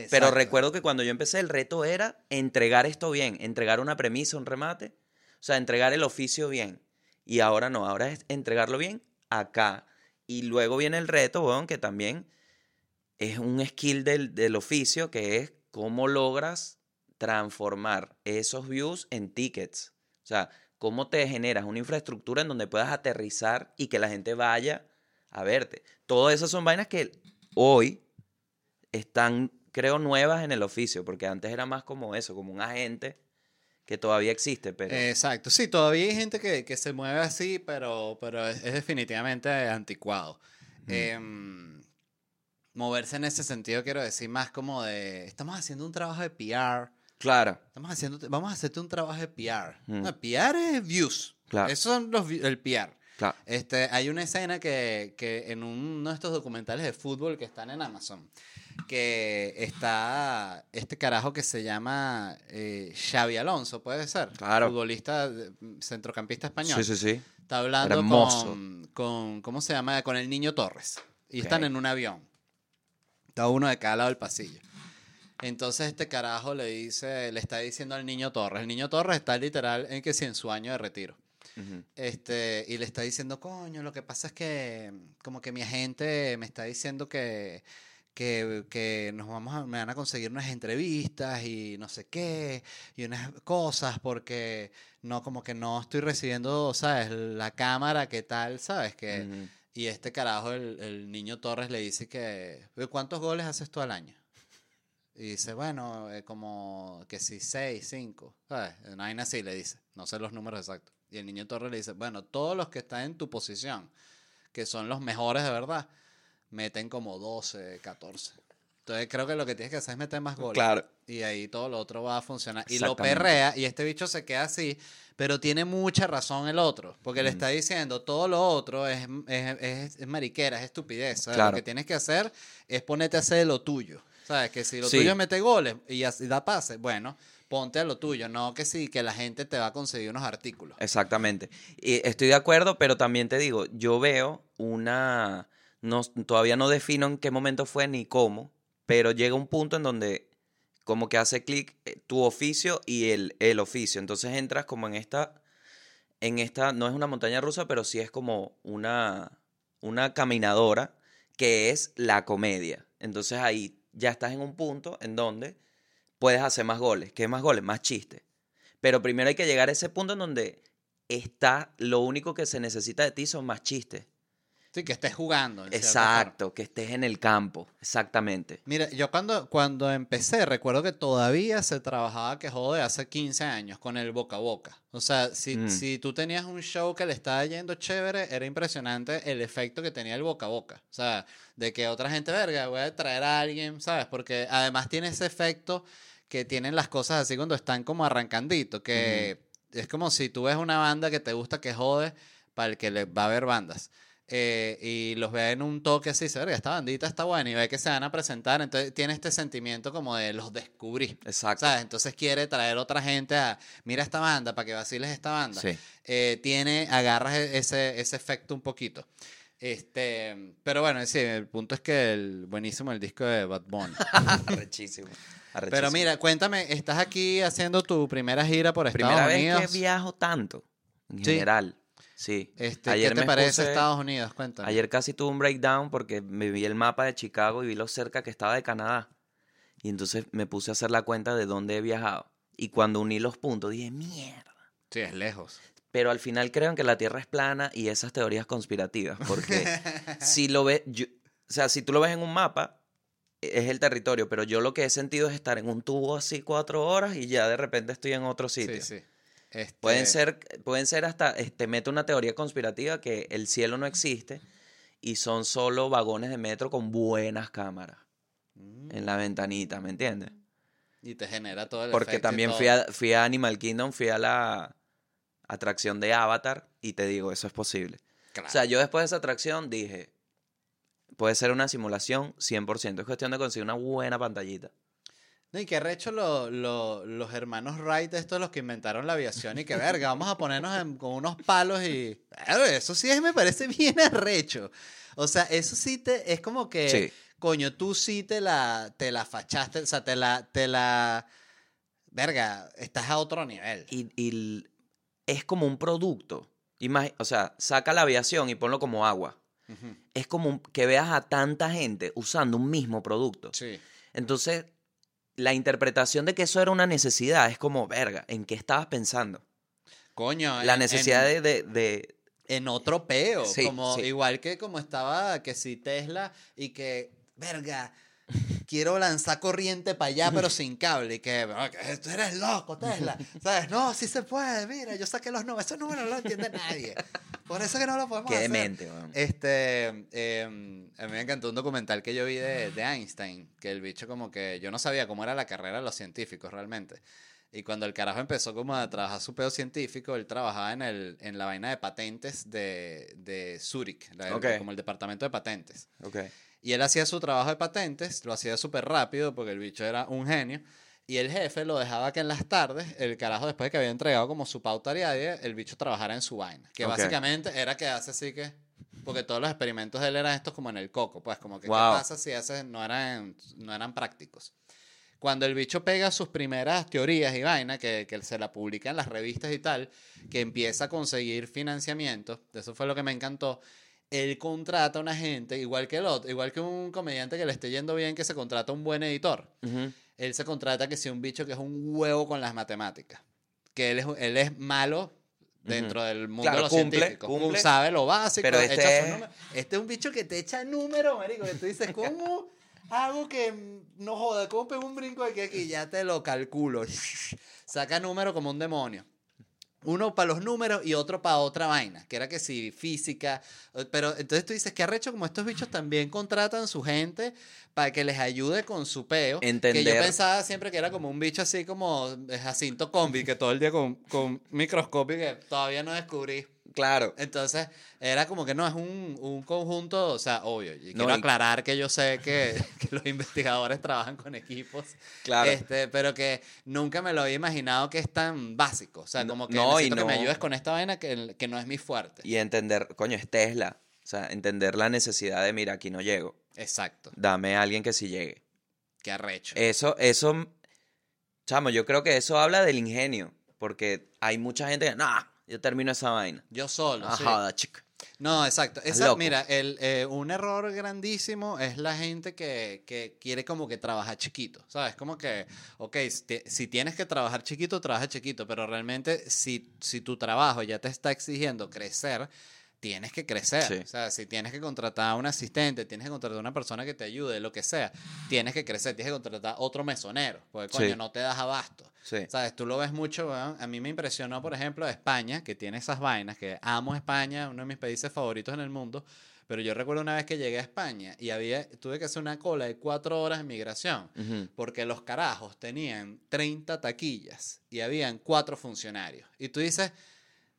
Pero recuerdo que cuando yo empecé el reto era entregar esto bien, entregar una premisa, un remate, o sea, entregar el oficio bien. Y ahora no, ahora es entregarlo bien acá. Y luego viene el reto, weón, que también es un skill del, del oficio, que es cómo logras transformar esos views en tickets. O sea, cómo te generas una infraestructura en donde puedas aterrizar y que la gente vaya a verte. Todas esas son vainas que hoy están, creo, nuevas en el oficio, porque antes era más como eso, como un agente que todavía existe, pero Exacto, sí, todavía hay gente que, que se mueve así, pero, pero es, es definitivamente anticuado. Em, moverse en ese sentido, quiero decir, más como de, estamos haciendo un trabajo de PR, claro, estamos haciendo, vamos a hacerte un trabajo de PR. Mm. No, PR es views, Claro. esos son los, el PR. claro. Este, hay una escena que, que en uno de estos documentales de fútbol que están en Amazon, que está este carajo que se llama eh, Xavi Alonso, puede ser. Claro. Futbolista, centrocampista español. Sí, sí, sí. Está hablando con, con, ¿cómo se llama? Con el niño Torres. Y están en un avión. Está uno de cada lado del pasillo. Entonces este carajo le dice, le está diciendo al niño Torres. El niño Torres está literal en que si en su año de retiro. Este, y le está diciendo, coño, lo que pasa es que como que mi agente me está diciendo que, que, que nos vamos a, me van a conseguir unas entrevistas y no sé qué, y unas cosas, porque no, como que no estoy recibiendo, ¿sabes? La cámara, ¿qué tal? ¿Sabes? Que. Y este carajo, el, el niño Torres, le dice que, "Oye, ¿cuántos goles haces tú al año? Y dice, bueno, eh, como que si seis, cinco, ¿sabes? Una vaina así le dice, no sé los números exactos. Y el niño Torres le dice, bueno, todos los que están en tu posición, que son los mejores de verdad, meten como 12, 14. Entonces creo que lo que tienes que hacer es meter más goles. Claro. Y ahí todo lo otro va a funcionar. Y lo perrea y este bicho se queda así, pero tiene mucha razón el otro. Porque le está diciendo todo lo otro es, es, es- es mariquera, es estupidez. ¿sabes? Claro. Lo que tienes que hacer es ponerte a hacer lo tuyo. ¿Sabes? Que si lo Sí. tuyo es meter goles y así da pase, bueno, ponte a lo tuyo. No que sí, que la gente te va a conseguir unos artículos. Exactamente. Y estoy de acuerdo, pero también te digo, yo veo una... No, todavía no defino en qué momento fue ni cómo, pero llega un punto en donde como que hace clic eh, tu oficio y el, el oficio. Entonces entras como en esta... En esta, no es una montaña rusa, pero sí es como una, una caminadora que es la comedia. Entonces ahí ya estás en un punto en donde puedes hacer más goles. ¿Qué más goles? Más chistes. Pero primero hay que llegar a ese punto en donde está, lo único que se necesita de ti son más chistes. Sí, que estés jugando. Exacto, que estés en el campo, exactamente. Mira, yo cuando, cuando empecé, recuerdo que todavía se trabajaba que jode hace 15 años con el boca a boca. O sea, si, Mm. si tú tenías un show que le estaba yendo chévere, era impresionante el efecto que tenía el boca a boca. O sea, de que otra gente, verga, voy a traer a alguien, ¿sabes? Porque además tiene ese efecto que tienen las cosas así cuando están como arrancandito, que es como si tú ves una banda que te gusta que jode para el que le va a ver bandas. Eh, y los ve en un toque así, se verga, esta bandita está buena y ve que se van a presentar, entonces tiene este sentimiento como de los descubrí. Exacto. ¿Sabes? Entonces quiere traer otra gente a, mira esta banda, para que vaciles esta banda. Sí. Eh, tiene, agarras e- ese, ese efecto un poquito. Este, pero bueno, sí, el punto es que el buenísimo el disco de Bad Bunny. Arrechísimo. Pero mira, cuéntame, estás aquí haciendo tu primera gira por Estados primera vez Unidos. que viajo tanto, en Sí. general. Sí. Este, Ayer ¿Qué te me parece puse- Estados Unidos? Cuéntame. Ayer casi tuve un breakdown porque me vi el mapa de Chicago y vi lo cerca que estaba de Canadá. Y entonces me puse a hacer la cuenta de dónde he viajado. Y cuando uní los puntos dije, mierda. Sí, es lejos. Pero al final creo en que la Tierra es plana y esas teorías conspirativas. Porque si lo ves, yo- o sea, si tú lo ves en un mapa, es el territorio. Pero yo lo que he sentido es estar en un tubo así cuatro horas y ya de repente estoy en otro sitio. Sí, sí. Este, Pueden ser, pueden ser hasta, este, mete una teoría conspirativa que el cielo no existe y son solo vagones de metro con buenas cámaras Mm, en la ventanita, ¿me entiendes? Y te genera todo el Porque también fui a, fui a Animal Kingdom, fui a la atracción de Avatar y te digo, eso es posible. Claro. O sea, yo después de esa atracción dije, puede ser una simulación 100%, es cuestión de conseguir una buena pantallita. No, y que recho lo- lo- los hermanos Wright, estos los que inventaron la aviación y que verga, vamos a ponernos en- con unos palos y... Claro, eso sí es, me parece bien arrecho. O sea, eso sí te, es como que, Sí. coño, tú sí te la, te la fachaste, o sea, te la, te la... Verga, estás a otro nivel. y, es como un producto. Imagi- o sea, saca la aviación y ponlo como agua. Es como que veas a tanta gente usando un mismo producto. Sí. Entonces, la interpretación de que eso era una necesidad es como, verga, ¿en qué estabas pensando? Coño, La en- necesidad en- de, de- de- en otro peo. Sí, como, sí. Igual que como estaba que si Tesla y que, verga, quiero lanzar corriente para allá, pero sin cable. Y que, "Ah, que tú eres loco, Tesla. ¿Sabes? No, sí se puede. Mira, yo saqué los números. Esos números no lo entiende nadie. Por eso que no lo podemos Qué hacer. demente, weón. Este, eh, a mí me encantó un documental que yo vi de, de Einstein, que el bicho como que yo no sabía cómo era la carrera de los científicos realmente. Y cuando el carajo empezó como a trabajar su pedo científico, él trabajaba en, el, en la vaina de patentes de, de Zurich, la- Ok. como el departamento de patentes. Ok. Y él hacía su trabajo de patentes, lo hacía súper rápido porque el bicho era un genio. Y el jefe lo dejaba que en las tardes, el carajo después de que había entregado como su pauta diaria, el bicho trabajara en su vaina. Que básicamente era que hace así que... Porque todos los experimentos de él eran estos como en el coco, pues como que Wow. qué pasa si haces, no eran, no eran prácticos. Cuando el bicho pega sus primeras teorías y vaina, que, que se la publica en las revistas y tal, que empieza a conseguir financiamiento, eso fue lo que me encantó, él contrata a una gente, igual que el otro, igual que un comediante que le esté yendo bien, que se contrata a un buen editor. Ujú. Él se contrata que sea un bicho que es un huevo con las matemáticas. Que él es, él es malo dentro del mundo Claro, de los cumple, científicos. cumple. Sabe lo básico, Pero este es-. Este es un bicho que te echa números, marico. Que tú dices, ¿cómo hago que mm, no joda? ¿Cómo pego un brinco de aquí aquí? Ya te lo calculo. Saca número como un demonio. Uno para los números y otro para otra vaina, que era que sí, física. eh, Pero entonces tú dices, qué arrecho como estos bichos también contratan su gente para que les ayude con su peo. Que yo Entender. pensaba siempre que era como un bicho así como eh, Jacinto Combi, que todo el día con, con microscopio que todavía no descubrí. Claro. Entonces, era como que no, es un, un conjunto, o sea, obvio. Y quiero y- aclarar que yo sé que, que los investigadores trabajan con equipos. Claro. Este, pero que nunca me lo había imaginado que es tan básico. O sea, como que no, y necesito que me no- ayudes con esta vaina que, que no es mi fuerte. Y entender, coño, es Tesla. O sea, entender la necesidad de, mira, aquí no llego. Exacto. Dame a alguien que sí llegue. Qué arrecho. Eso, eso, chamo, yo creo que eso habla del ingenio. Porque hay mucha gente que, no, yo termino esa vaina. yo solo. sí. Ajá, chica. No, exacto. Esa, mira, el, eh, un error grandísimo es la gente que, que quiere como que trabajar chiquito, ¿sabes? Como que, ok, si, si tienes que trabajar chiquito, trabaja chiquito, pero realmente si, si tu trabajo ya te está exigiendo crecer, tienes que crecer. Sí. O sea, si tienes que contratar a un asistente, tienes que contratar a una persona que te ayude, lo que sea, tienes que crecer, tienes que contratar otro mesonero, porque coño, Sí. no te das abasto. Sí. ¿Sabes? Tú lo ves mucho. A mí me impresionó, por ejemplo, España, que tiene esas vainas, que amo España, uno de mis países favoritos en el mundo. Pero yo recuerdo una vez que llegué a España y había, tuve que hacer una cola de cuatro horas en migración, porque los carajos tenían 30 taquillas y habían cuatro funcionarios. Y tú dices,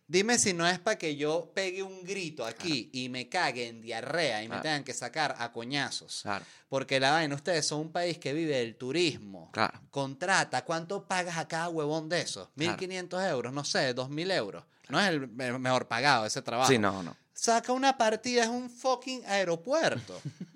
dime si no es para que yo pegue un grito aquí y me cague en diarrea y me Claro. tengan que sacar a coñazos. Claro, Porque la vaina, ustedes son un país que vive del turismo claro. contrata, ¿cuánto pagas a cada huevón de esos? Claro. 1.500 euros, no sé, 2.000 euros. No es el me- mejor pagado ese trabajo. Sí, no, no. Saca una partida, es un fucking aeropuerto.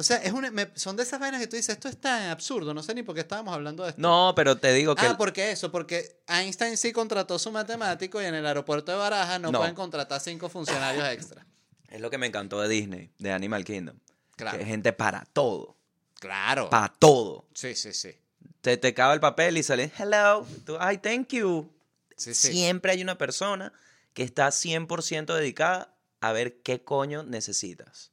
o sea, es una, me- son de esas vainas que tú dices, esto es tan absurdo, no sé ni por qué estábamos hablando de esto. No, pero te digo que... Ah, porque eso, porque Einstein sí contrató su matemático y en el aeropuerto de Barajas no, No. pueden contratar cinco funcionarios extra. Es lo que me encantó de Disney, de Animal Kingdom. Claro. Que es gente para todo. Claro. Para todo. sí, sí, sí. Te, te cabe el papel y sale, hello, tú, ay, thank you. Sí, sí. Siempre hay una persona que está 100% dedicada a ver qué coño necesitas.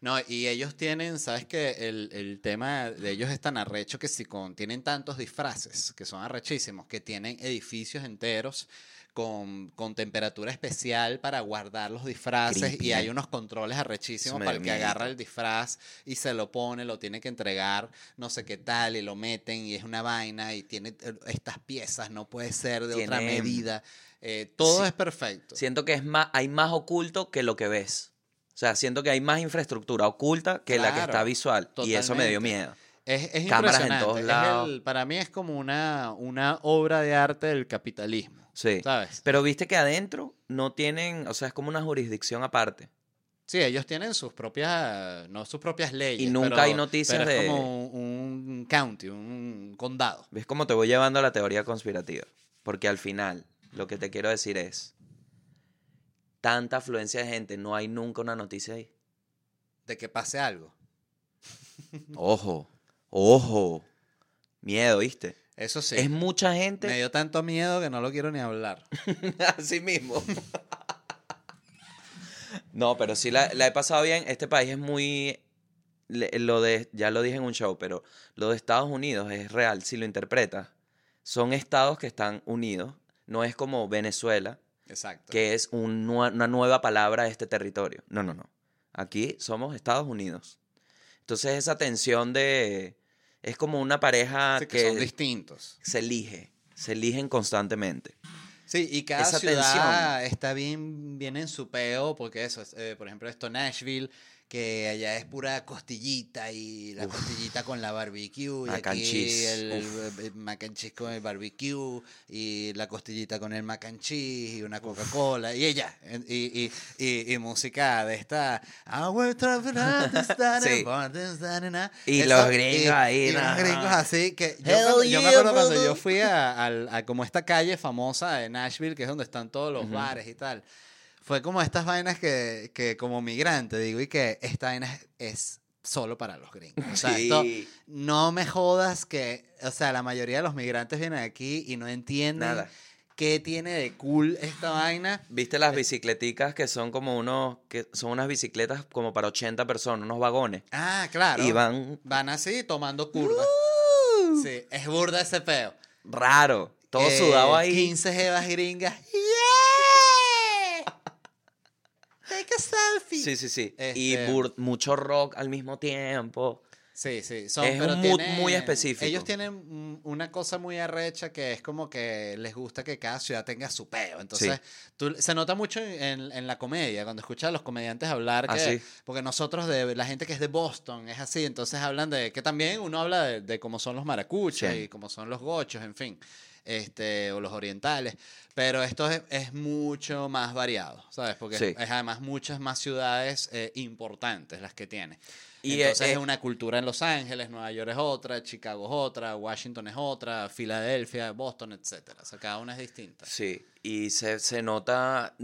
No, y ellos tienen, ¿sabes qué? El, el tema de ellos es tan arrecho que si con, tienen tantos disfraces, que son arrechísimos, que tienen edificios enteros con, con temperatura especial para guardar los disfraces Creepy, y hay unos controles arrechísimos para el que agarra el disfraz y se lo pone, lo tiene que entregar, no sé qué tal, y lo meten y es una vaina y tiene eh, estas piezas, no puede ser de otra medida. eh, todo Sí. es perfecto. Siento que es más, hay más oculto que lo que ves. O sea, siento que hay más infraestructura oculta que la que está visual. Y eso me dio miedo. Es, es Cámaras en todos lados. el- para mí es como una, una obra de arte del capitalismo. Sí. ¿Sabes? Pero viste que adentro no tienen, o sea, es como una jurisdicción aparte. Sí, ellos tienen sus propias, no sus propias leyes. Y nunca pero- hay noticias pero de- Es como un, un county, un condado. ¿Ves cómo te voy llevando a la teoría conspirativa? Porque al final, lo que te quiero decir es, tanta afluencia de gente, no hay nunca una noticia ahí. De que pase algo. Ojo, ojo. Miedo, ¿viste? Eso sí. Es mucha Me gente. dio tanto miedo que no lo quiero ni hablar. Así mismo. no, pero sí la, la he pasado bien. Este país es muy. Lo de, ya lo dije en un show, pero lo de Estados Unidos es real. Si lo interpretas, son estados que están unidos. No es como Venezuela, Exacto. que es un una nueva palabra a este territorio. No, no, no. Aquí somos Estados Unidos. Entonces esa tensión de... Es como una pareja Sí, que que, son distintos. se elige. Se eligen constantemente. Sí, y cada Esa ciudad está bien, bien en su peo, porque eso, es, eh, por ejemplo, esto Nashville, que allá es pura costillita y la costillita con la barbecue, y Mac aquí el, el- mac and cheese con el barbecue, y la costillita con el mac and cheese, y una Coca-Cola, y ella, y, y, y, y música de esta... "I will travel around the star Sí. a-". Y Eso, los gringos y- ahí, y los no. gringos así, que yo, cuando- yo me acuerdo cuando yo fui a, al- a como esta calle famosa de Nashville, que es donde están todos los Ujú. bares y tal. Fue como estas vainas que, que como migrante digo, y que esta vaina es, es solo para los gringos. O sea, esto, no me jodas que, o sea, la mayoría de los migrantes vienen aquí y no entienden Nada. qué tiene de cool esta vaina. ¿Viste las bicicleticas que son como unos... que son unas bicicletas como para 80 personas, unos vagones? Ah, claro. Y van Van así tomando curvas. Sí, es burda ese peo. raro. Todo Eh, sudado ahí. 15 jevas gringas. ¡Yeah! Murphy. Sí, sí, sí. Y Este- bur- mucho rock al mismo tiempo. Sí, sí. Son, Es pero un mood tienen- muy específico. Ellos tienen mm, una cosa muy arrecha que es como que les gusta que cada ciudad tenga su peo. Entonces, tú- se nota mucho en, en la comedia, cuando escuchas a los comediantes hablar. Ah, Que, sí. Porque nosotros, de la gente que es de Boston, es así. Entonces hablan de que también uno habla de, de cómo son los maracuchas Sí. y cómo son los gochos, en fin. Este, o los orientales. Pero esto es, es mucho más variado, ¿sabes? Porque Sí. es además muchas más ciudades eh, importantes las que tiene. Y, Y entonces eh, es una cultura en Los Ángeles, Nueva York es otra, Chicago es otra, Washington es otra, Filadelfia, Boston, etcétera. O sea, cada una es distinta. Sí, y se, se nota,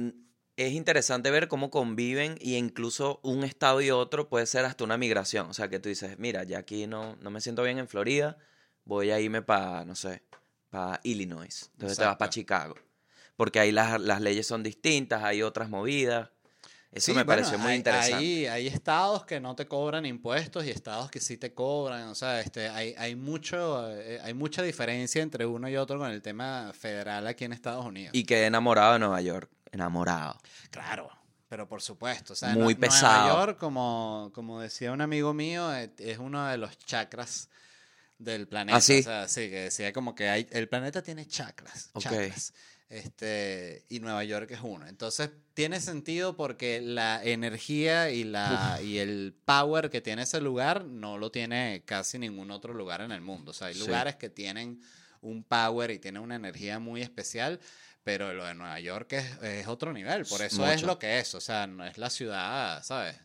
es interesante ver cómo conviven y incluso un estado y otro puede ser hasta una migración. O sea, que tú dices, mira, ya aquí no, no me siento bien en Florida, voy a irme para, no sé, para Illinois. Entonces te vas para. Chicago. Porque ahí las, las leyes son distintas, hay otras movidas. Eso Sí, me bueno, pareció muy hay- interesante. Hay, hay estados que no te cobran impuestos y estados que sí te cobran. O sea, este, hay, hay, mucho, eh, hay mucha diferencia entre uno y otro con el tema federal aquí en Estados Unidos. Y quedé enamorado de Nueva York. Enamorado. Claro, pero por supuesto. O sea, Muy pesado. Nueva York, como, como decía un amigo mío, eh, es uno de los chakras del planeta. ¿Ah, sí? O sea, sí, que decía como que hay, el planeta tiene chakras. Ok. chakras. Este, y Nueva York es uno. Entonces, tiene sentido porque la energía y, la, y el power que tiene ese lugar no lo tiene casi ningún otro lugar en el mundo. O sea, hay Sí. lugares que tienen un power y tienen una energía muy especial, pero lo de Nueva York es, es otro nivel. Por eso es lo que es. O sea, no es la ciudad, ¿sabes?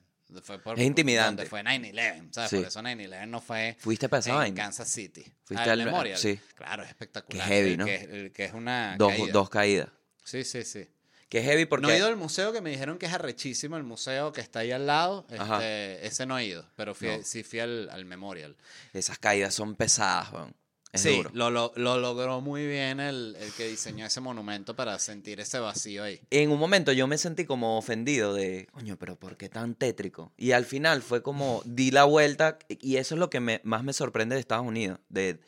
Fue por, Es intimidante. Fue 9-11, ¿sabes? Sí. Por eso 9-11 no fue ¿Fuiste esa en? Kansas City. Fuiste al- Memorial. sí. Claro, es espectacular. Qué heavy, ¿no? Que, que es una Dos, caída. dos caídas. Sí, sí, sí. Que heavy porque... No he ido al museo que me dijeron que es arrechísimo, el museo que está ahí al lado. Este, ese no he ido, pero fui, No. sí fui al, al Memorial. Esas caídas son pesadas, weón. Es sí. Lo, lo, lo logró muy bien el, el que diseñó ese monumento para sentir ese vacío ahí. En un momento yo me sentí como ofendido de, coño, pero ¿por qué tan tétrico? Y al final fue como, di la vuelta y eso es lo que me- más me sorprende de Estados Unidos, de,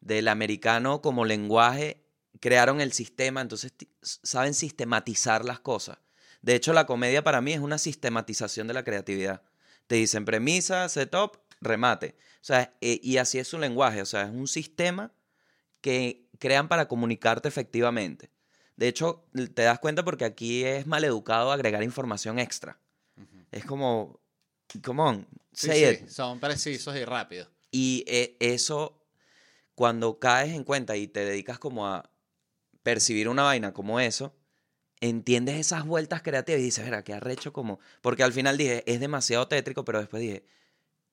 del americano como lenguaje, crearon el sistema, entonces saben sistematizar las cosas. De hecho, la comedia para mí es una sistematización de la creatividad. Te dicen premisa, setup, remate. O sea, eh, y así es su lenguaje, o sea, es un sistema que crean para comunicarte efectivamente. De hecho, te das cuenta porque aquí es maleducado agregar información extra. Es como, come on, Sí, say sí, it. son precisos y rápidos. Y eh, eso, cuando caes en cuenta y te dedicas como a percibir una vaina como eso, entiendes esas vueltas creativas y dices, verá, qué arrecho como... Porque al final dije, es demasiado tétrico, pero después dije,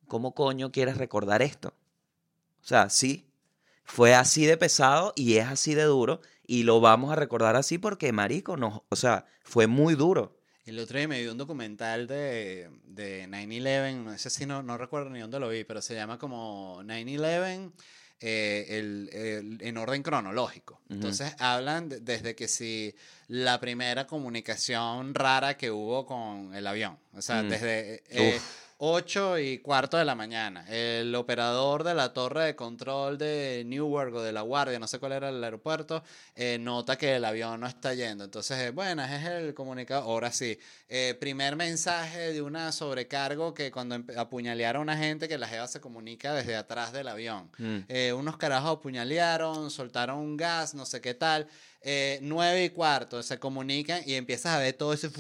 ¿cómo coño quieres recordar esto? O sea, sí, fue así de pesado y es así de duro y lo vamos a recordar así porque, marico, no, o sea, fue muy duro. El otro día me vi un documental de, de 9-11, no sé si no, no recuerdo ni dónde lo vi, pero se llama como 9-11 eh, el- el- en orden cronológico. Entonces hablan de- desde que si la primera comunicación rara que hubo con el avión, o sea, Mm. desde eh. 8 y cuarto de la mañana, el operador de la torre de control de Newark o de La Guardia, no sé cuál era el aeropuerto, eh, nota que el avión no está yendo. Entonces, eh, bueno, es el comunicado. Ahora sí, eh, primer mensaje de una sobrecargo que cuando apuñalearon a una gente que la jeva se comunica desde atrás del avión. Mm. Eh, unos carajos apuñalearon, soltaron un gas, no sé qué tal. Eh, nueve y cuarto se comunican y empiezas a ver todo ese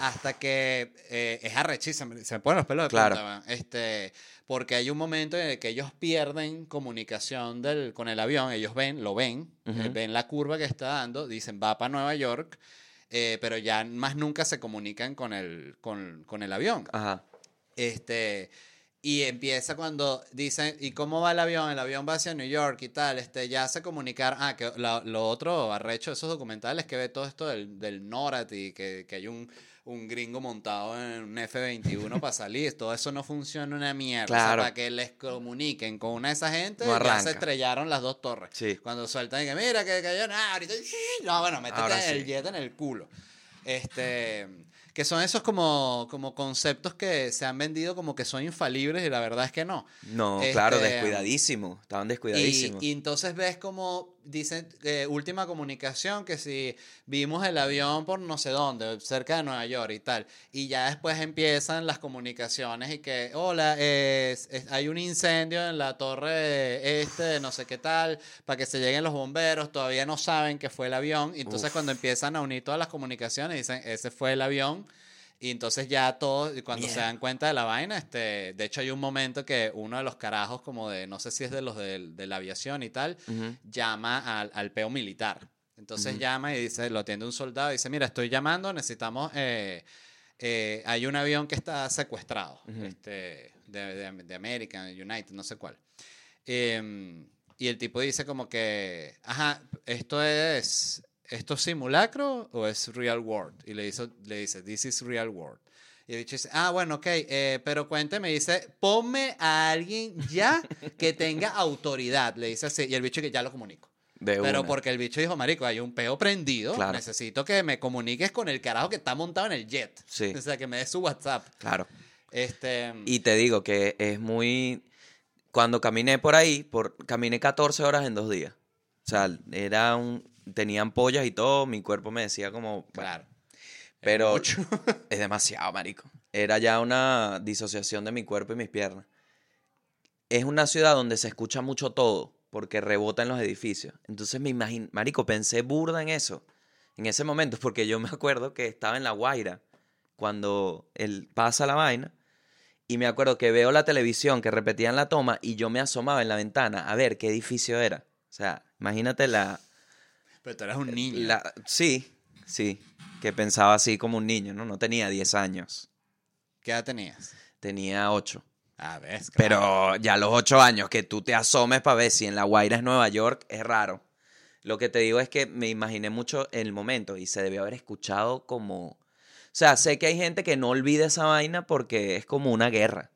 hasta que eh, es arrechísimo, se me ponen los pelos de Claro. punta, este, porque hay un momento en el que ellos pierden comunicación del, con el avión, ellos ven, lo ven, eh, Ujú. ven la curva que está dando, dicen va para Nueva York, eh, pero ya más nunca se comunican con el, con, con el avión. Ajá. Este, y empieza cuando dicen, ¿y cómo va el avión? El avión va hacia New York y tal. Este, ya se comunicaron. Ah, que la- lo otro arrecho de esos documentales que ve todo esto del, del NORAD y que, que hay un, un gringo montado en un F-21 para salir. Todo eso no funciona una mierda. O sea, Claro. para que les comuniquen con una de esa gente, No ya se estrellaron las dos torres. Sí. Cuando sueltan y que mira que cayó nada, ahorita. No, bueno, métete el jet en el culo. Este, que son esos como, como conceptos que se han vendido como que son infalibles y la verdad es que no. No, claro, Este, descuidadísimo. Estaban Y, descuidadísimos. y entonces ves como dicen eh, última comunicación que si vimos el avión por no sé dónde, cerca de Nueva York y tal. Y ya después empiezan las comunicaciones y que, hola, es- es- hay un incendio en la torre este, de no sé qué tal, para que se lleguen los bomberos, todavía no saben que fue el avión. Entonces Uf. cuando empiezan a unir todas las comunicaciones, dicen, ese fue el avión. Y entonces ya todos, cuando se Mierda. dan cuenta de la vaina, este, de hecho hay un momento que uno de los carajos, como de, no sé si es de los de, de la aviación y tal, Ujú. llama al, al peo militar. Entonces Ujú. llama y dice, lo atiende un soldado y dice, mira, estoy llamando, necesitamos, eh, eh, hay un avión que está secuestrado, Ujú. este, de, de, de American, United, no sé cuál. Em, y el tipo dice como que, ajá, esto es, ¿esto es simulacro o es real world? Y le dice, le dice, this is real world. Y el bicho dice, ah, bueno, ok, eh, pero cuénteme, dice, ponme a alguien ya que tenga autoridad. Le dice así, y el bicho que ya lo comunico. De Pero una. porque el bicho dijo, marico, hay un peo prendido, Claro. necesito que me comuniques con el carajo que está montado en el jet. Sí. O sea, que me dé su WhatsApp. Claro. Este, Y te digo que es muy... Cuando caminé por ahí, por... caminé 14 horas en dos días. O sea, era un... Tenía ampollas y todo, mi cuerpo me decía como... claro. pero mucho. es demasiado, marico. Era ya una disociación de mi cuerpo y mis piernas. Es una ciudad donde se escucha mucho todo, porque rebota en los edificios. Entonces me imagino, marico, pensé burda en eso, en ese momento, porque yo me acuerdo que estaba en La Guaira cuando él pasa la vaina, y me acuerdo que veo la televisión que repetían la toma y yo me asomaba en la ventana a ver qué edificio era. O sea, imagínate la... Pero tú eras un niño. la sí, sí, que pensaba así como un niño, ¿no? No tenía 10 años, ¿Qué edad tenías? tenía 8. Ah, ves. claro. Pero ya a los 8 años que tú te asomes para ver si en La Guaira es Nueva York es raro. Lo que te digo es que me imaginé mucho el momento y se debió haber escuchado como... O sea, sé que hay gente que no olvida esa vaina porque es como una guerra.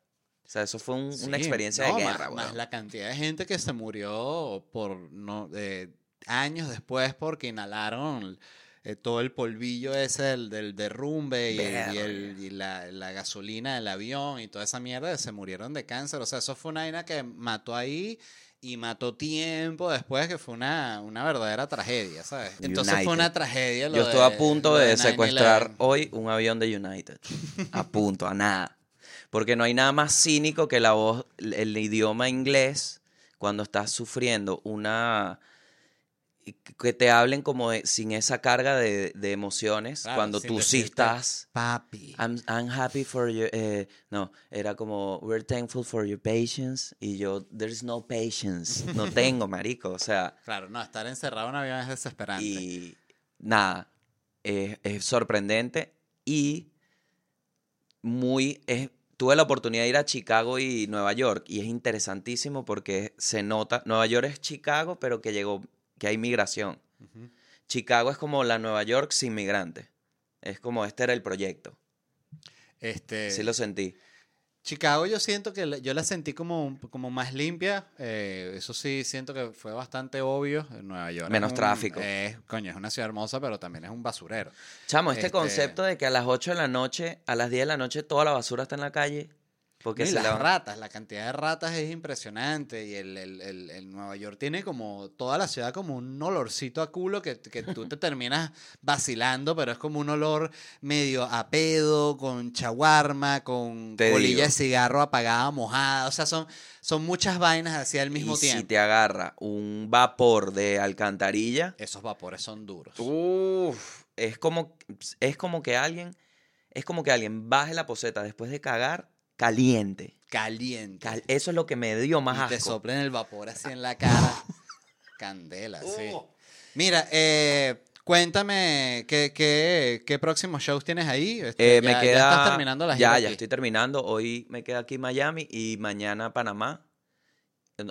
O sea, eso fue un- una experiencia no, de más- guerra, más weón. la cantidad de gente que se murió por no eh, años después porque inhalaron eh, todo el polvillo ese del, del derrumbe y, el- y el- y la, la gasolina del avión y toda esa mierda, se murieron de cáncer. O sea, eso fue una vaina que mató ahí y mató tiempo después, que fue una, una verdadera tragedia, ¿sabes? Entonces fue una tragedia. lo Yo estuve a punto de 9/11. secuestrar hoy un avión de United. A punto, a nada. Porque no hay nada más cínico que la voz, el, el idioma inglés, cuando estás sufriendo una... Que te hablen como de- sin esa carga de, de emociones, Claro, cuando tú sí estás... Papi. I'm, I'm happy for your... eh, no, era como, we're thankful for your patience. Y yo, there's no patience. No tengo, marico. O sea, Claro, no, estar encerrado en avión es desesperante. y nada, es, es sorprendente y muy... es- tuve la oportunidad de ir a Chicago y Nueva York y es interesantísimo porque se nota, Nueva York es Chicago, pero que llegó, que hay migración. Chicago es como la Nueva York sin migrantes. Es como este era el proyecto. Este, Sí lo sentí. Chicago yo siento que la- yo la sentí como, como más limpia. eh, eso sí, siento que fue bastante obvio. En Nueva York. Menos un- tráfico. coño, es una ciudad hermosa, pero también es un basurero. Chamo, este, Este- concepto de que a las 8 de la noche, a las 10 de la noche, toda la basura está en la calle. Porque y se las la... ratas, la cantidad de ratas es impresionante. Y el, el- el- el Nueva York tiene como toda la ciudad como un olorcito a culo que, que tú te terminas vacilando, pero es como un olor medio a pedo, con chaguarma, con Te colilla digo. de cigarro apagada, mojada. O sea, son, son muchas vainas así al mismo y tiempo. si te agarra un vapor de alcantarilla, Esos vapores son duros. Uf, es como, es como que alguien, es como que alguien baje la poseta después de cagar caliente. Caliente. Cal- eso es lo que me dio más y te asco. soplen el vapor así en la cara. Candela, sí. Uh. Mira, eh, cuéntame, ¿qué, qué, qué próximos shows tienes ahí? Este, Eh, me ya- queda, ya estás terminando la gira ya, ya estoy terminando. Hoy me queda aquí Miami y mañana Panamá.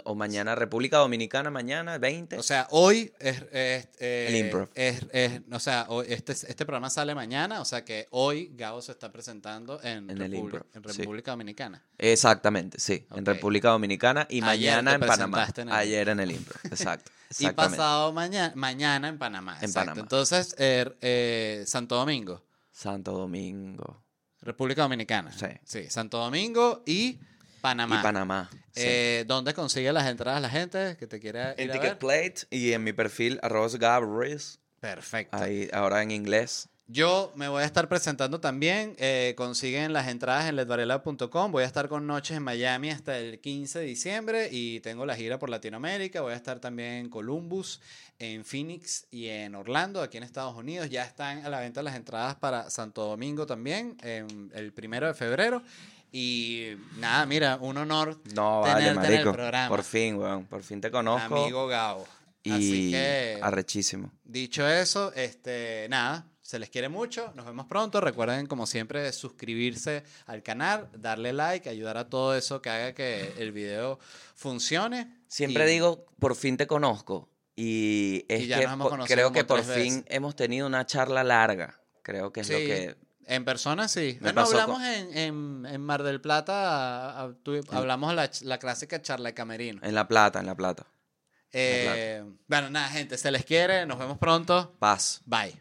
O mañana República Dominicana, mañana 20. O sea, hoy es... es, eh, El improv. es- es- o sea, hoy- este, este programa sale mañana, o sea que hoy Gabo se está presentando en, En el improv, en sí. República Dominicana. Exactamente, sí. En. República Dominicana y Ayer mañana en Panamá. presentaste en el Ayer en el Impro. Exacto. Y pasado mañana, mañana en Panamá. En exacto. Panamá. Entonces, er- eh, Santo Domingo. Santo Domingo. República Dominicana. Sí. Sí, Santo Domingo y Panamá. y Panamá. sí. Eh, ¿Dónde consigue las entradas la gente que te quiera en? Ticketplate y en mi perfil arroz Gabriels, Perfecto. ahí ahora en inglés. Yo me voy a estar presentando también. eh, consiguen las entradas en ledvarela.com. Voy a estar con noches en Miami hasta el 15 de diciembre y tengo la gira por Latinoamérica. Voy a estar también en Columbus, en Phoenix y en Orlando, aquí en Estados Unidos. Ya están a la venta las entradas para Santo Domingo también, en el primero de febrero. Y nada, mira, un honor No, vale, tenerte en el marico. programa. Por fin, weón. Por fin te conozco. amigo. Así y que arrechísimo. Dicho eso, este, nada, se les quiere mucho, nos vemos pronto. Recuerden, como siempre, suscribirse al canal, darle like, ayudar a todo eso que haga que el video funcione. Siempre Y- digo, por fin te conozco. Y es Y ya que nos hemos creo que por fin hemos tenido una charla larga. Creo que es lo que... En persona sí. Me Bueno, pasó hablamos en, en- en Mar del Plata, a- a- tu- hablamos la, la clásica charla de camerino. En La Plata, en La Plata. Eh, bueno, nada, gente, se les quiere, nos vemos pronto. Paz. Bye.